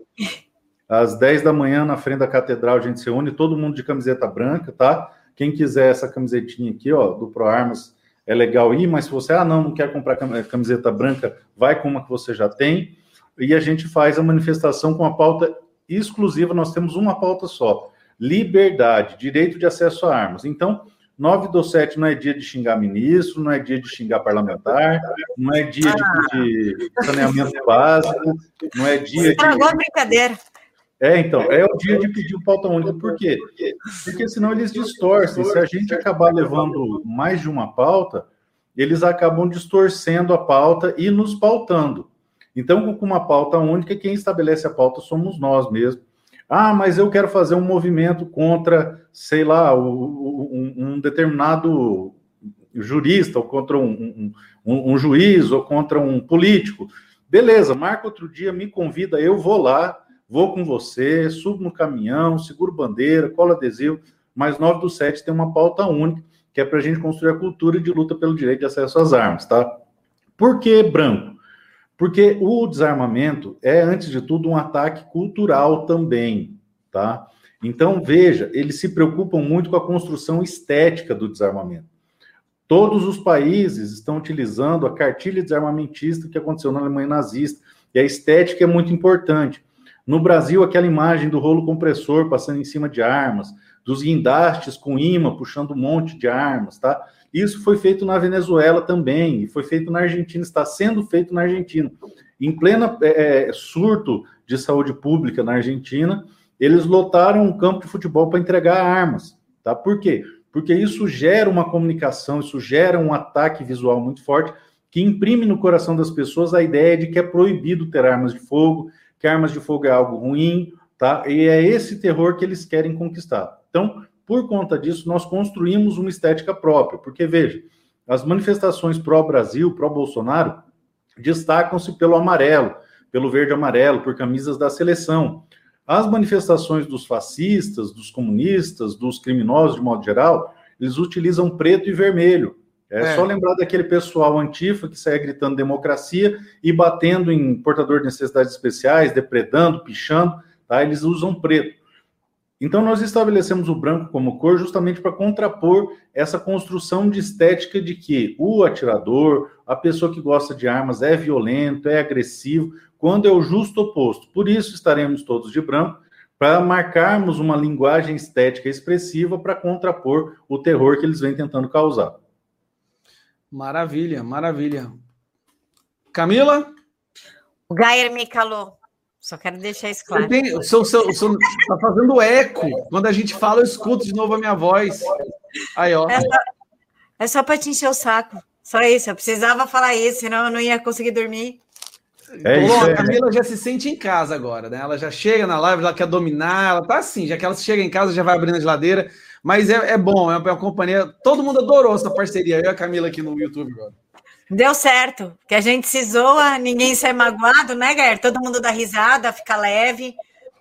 Às 10 da manhã, na frente da catedral, a gente se une, todo mundo de camiseta branca, tá? Quem quiser essa camisetinha aqui, ó, do ProArmas, é legal ir, mas se você, ah, não, não quer comprar camiseta branca, vai com uma que você já tem. E a gente faz a manifestação com a pauta exclusiva, nós temos uma pauta só: liberdade, direito de acesso a armas. Então, 9 do 7 não é dia de xingar ministro, não é dia de xingar parlamentar, não é dia de, de saneamento básico, não é dia de. Estragou a brincadeira. É, então, é o dia de pedir o pauta única. Por quê? Porque senão eles distorcem. Se a gente acabar levando mais de uma pauta, eles acabam distorcendo a pauta e nos pautando. Então, com uma pauta única, quem estabelece a pauta somos nós mesmos. Ah, mas eu quero fazer um movimento contra, sei lá, um, um determinado jurista, ou contra um, um, um juiz, ou contra um político. Beleza, marca outro dia, me convida, eu vou lá, vou com você, subo no caminhão, seguro bandeira, colo adesivo, mas 9 do 7 tem uma pauta única, que é para a gente construir a cultura de luta pelo direito de acesso às armas, tá? Por que branco? Porque o desarmamento é, antes de tudo, um ataque cultural também, tá? Então, veja, eles se preocupam muito com a construção estética do desarmamento. Todos os países estão utilizando a cartilha desarmamentista que aconteceu na Alemanha nazista, e a estética é muito importante. No Brasil, aquela imagem do rolo compressor passando em cima de armas, dos guindastes com imã puxando um monte de armas, tá? Isso foi feito na Venezuela também, e foi feito na Argentina, está sendo feito na Argentina. Em plena é, é surto de saúde pública na Argentina, eles lotaram um campo de futebol para entregar armas, tá? Por quê? porque isso gera uma comunicação, isso gera um ataque visual muito forte que imprime no coração das pessoas a ideia de que é proibido ter armas de fogo, que armas de fogo é algo ruim, tá? E é esse terror que eles querem conquistar. Então, por conta disso, nós construímos uma estética própria, porque veja, as manifestações pró-Brasil, pró-Bolsonaro, destacam-se pelo amarelo, pelo verde amarelo, por camisas da seleção. As manifestações dos fascistas, dos comunistas, dos criminosos de modo geral, eles utilizam preto e vermelho. É, é, só lembrar daquele pessoal antifa que saia gritando democracia e batendo em portador de necessidades especiais, depredando, pichando, tá? Eles usam preto. Então nós estabelecemos o branco como cor justamente para contrapor essa construção de estética de que o atirador, a pessoa que gosta de armas é violento, é agressivo, quando é o justo oposto. Por isso estaremos todos de branco, para marcarmos uma linguagem estética expressiva para contrapor o terror que eles vêm tentando causar. Maravilha, maravilha. Camila? O Gayer me calou. Só quero deixar isso claro. Tem, sou, sou, sou, tá fazendo eco. Quando a gente fala, eu escuto de novo a minha voz. Aí, ó. É só, é só para te encher o saco. Só isso. Eu precisava falar isso, senão eu não ia conseguir dormir. É Bom, a Camila já se sente em casa agora, né? Ela já chega na live, ela quer dominar, ela tá assim, já que ela chega em casa, já vai abrindo a geladeira. Mas é, é bom, é uma, é uma companhia. Todo mundo adorou essa parceria, eu e a Camila aqui no YouTube agora. Deu certo, que a gente se zoa, ninguém sai magoado, né, Guer? Todo mundo dá risada, fica leve.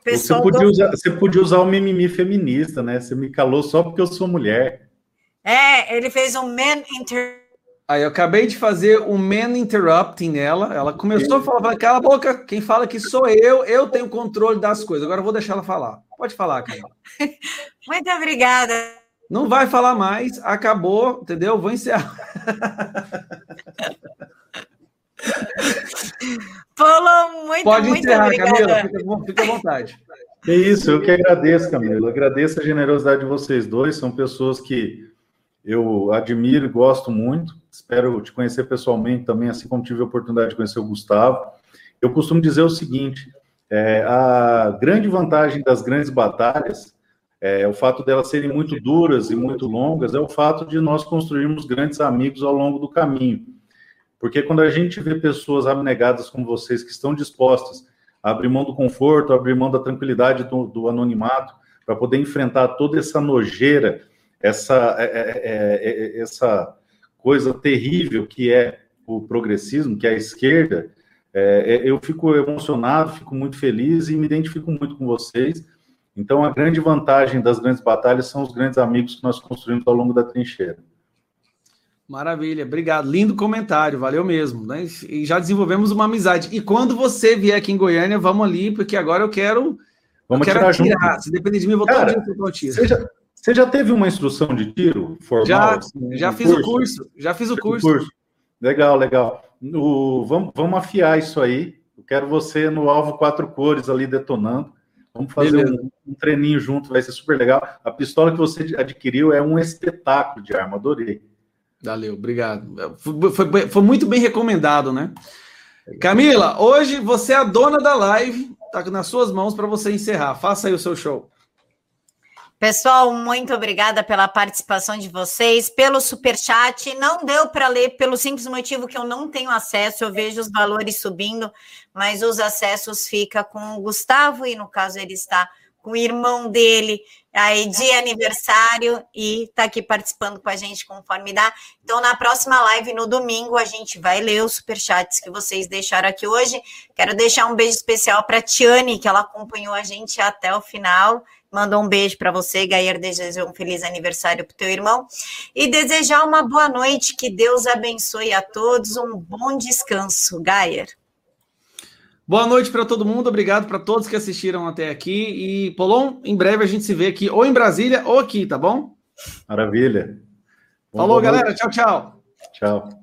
Você podia, do... usar, você podia usar o mimimi feminista, né? Você me calou só porque eu sou mulher. É, ele fez um man inter Aí eu acabei de fazer um man interrupting nela. Ela começou a falar, cala a boca, quem fala que sou eu, eu tenho controle das coisas. Agora eu vou deixar ela falar. Pode falar, Camila. Muito obrigada. Não vai falar mais, acabou, entendeu? Vou encerrar. Paulo, muito, Pode muito encerrar, obrigada. Camila, fica, fica à vontade. É isso, eu que agradeço, Camila. Agradeço a generosidade de vocês dois. São pessoas que eu admiro e gosto muito. Espero te conhecer pessoalmente também, assim como tive a oportunidade de conhecer o Gustavo. Eu costumo dizer o seguinte: é, a grande vantagem das grandes batalhas, é, o fato delas serem muito duras e muito longas, é o fato de nós construirmos grandes amigos ao longo do caminho. Porque quando a gente vê pessoas abnegadas como vocês, que estão dispostas a abrir mão do conforto, a abrir mão da tranquilidade do, do anonimato, para poder enfrentar toda essa nojeira essa, é, é, é, essa coisa terrível que é o progressismo, que é a esquerda, é, eu fico emocionado, fico muito feliz e me identifico muito com vocês. Então, a grande vantagem das grandes batalhas são os grandes amigos que nós construímos ao longo da trincheira. Maravilha, obrigado. Lindo comentário, valeu mesmo. Né? E já desenvolvemos uma amizade. E quando você vier aqui em Goiânia, vamos ali, porque agora eu quero. Vamos eu quero tirar atirar. junto. Se depender de mim, eu vou Cara, todo dia seja, você já teve uma instrução de tiro formal? Já, assim, já fiz curso? o curso. Já fiz o curso. curso. Legal, legal. O, vamos, vamos afiar isso aí. Eu quero você no alvo quatro cores ali detonando. Vamos fazer um, um, treininho junto, vai ser super legal. A pistola que você adquiriu é um espetáculo de arma, adorei. Valeu, obrigado. Foi, foi, foi muito bem recomendado, né? Camila, hoje você é a dona da live, tá nas suas mãos para você encerrar. Faça aí o seu show. Pessoal, muito obrigada pela participação de vocês, pelo super chat. Não deu para ler pelo simples motivo que eu não tenho acesso. Eu vejo os valores subindo, mas os acessos fica com o Gustavo e no caso ele está com o irmão dele aí de aniversário e está aqui participando com a gente conforme dá. Então, na próxima live, no domingo, a gente vai ler os superchats que vocês deixaram aqui hoje. Quero deixar um beijo especial para Tiane, que ela acompanhou a gente até o final mandou um beijo para você, Gayer, desejou um feliz aniversário para o teu irmão e desejar uma boa noite, que Deus abençoe a todos, um bom descanso, Gayer. Boa noite para todo mundo, obrigado para todos que assistiram até aqui. E, Polon, em breve a gente se vê aqui, ou em Brasília ou aqui, tá bom? Maravilha. Falou, galera. Tchau, tchau. Tchau.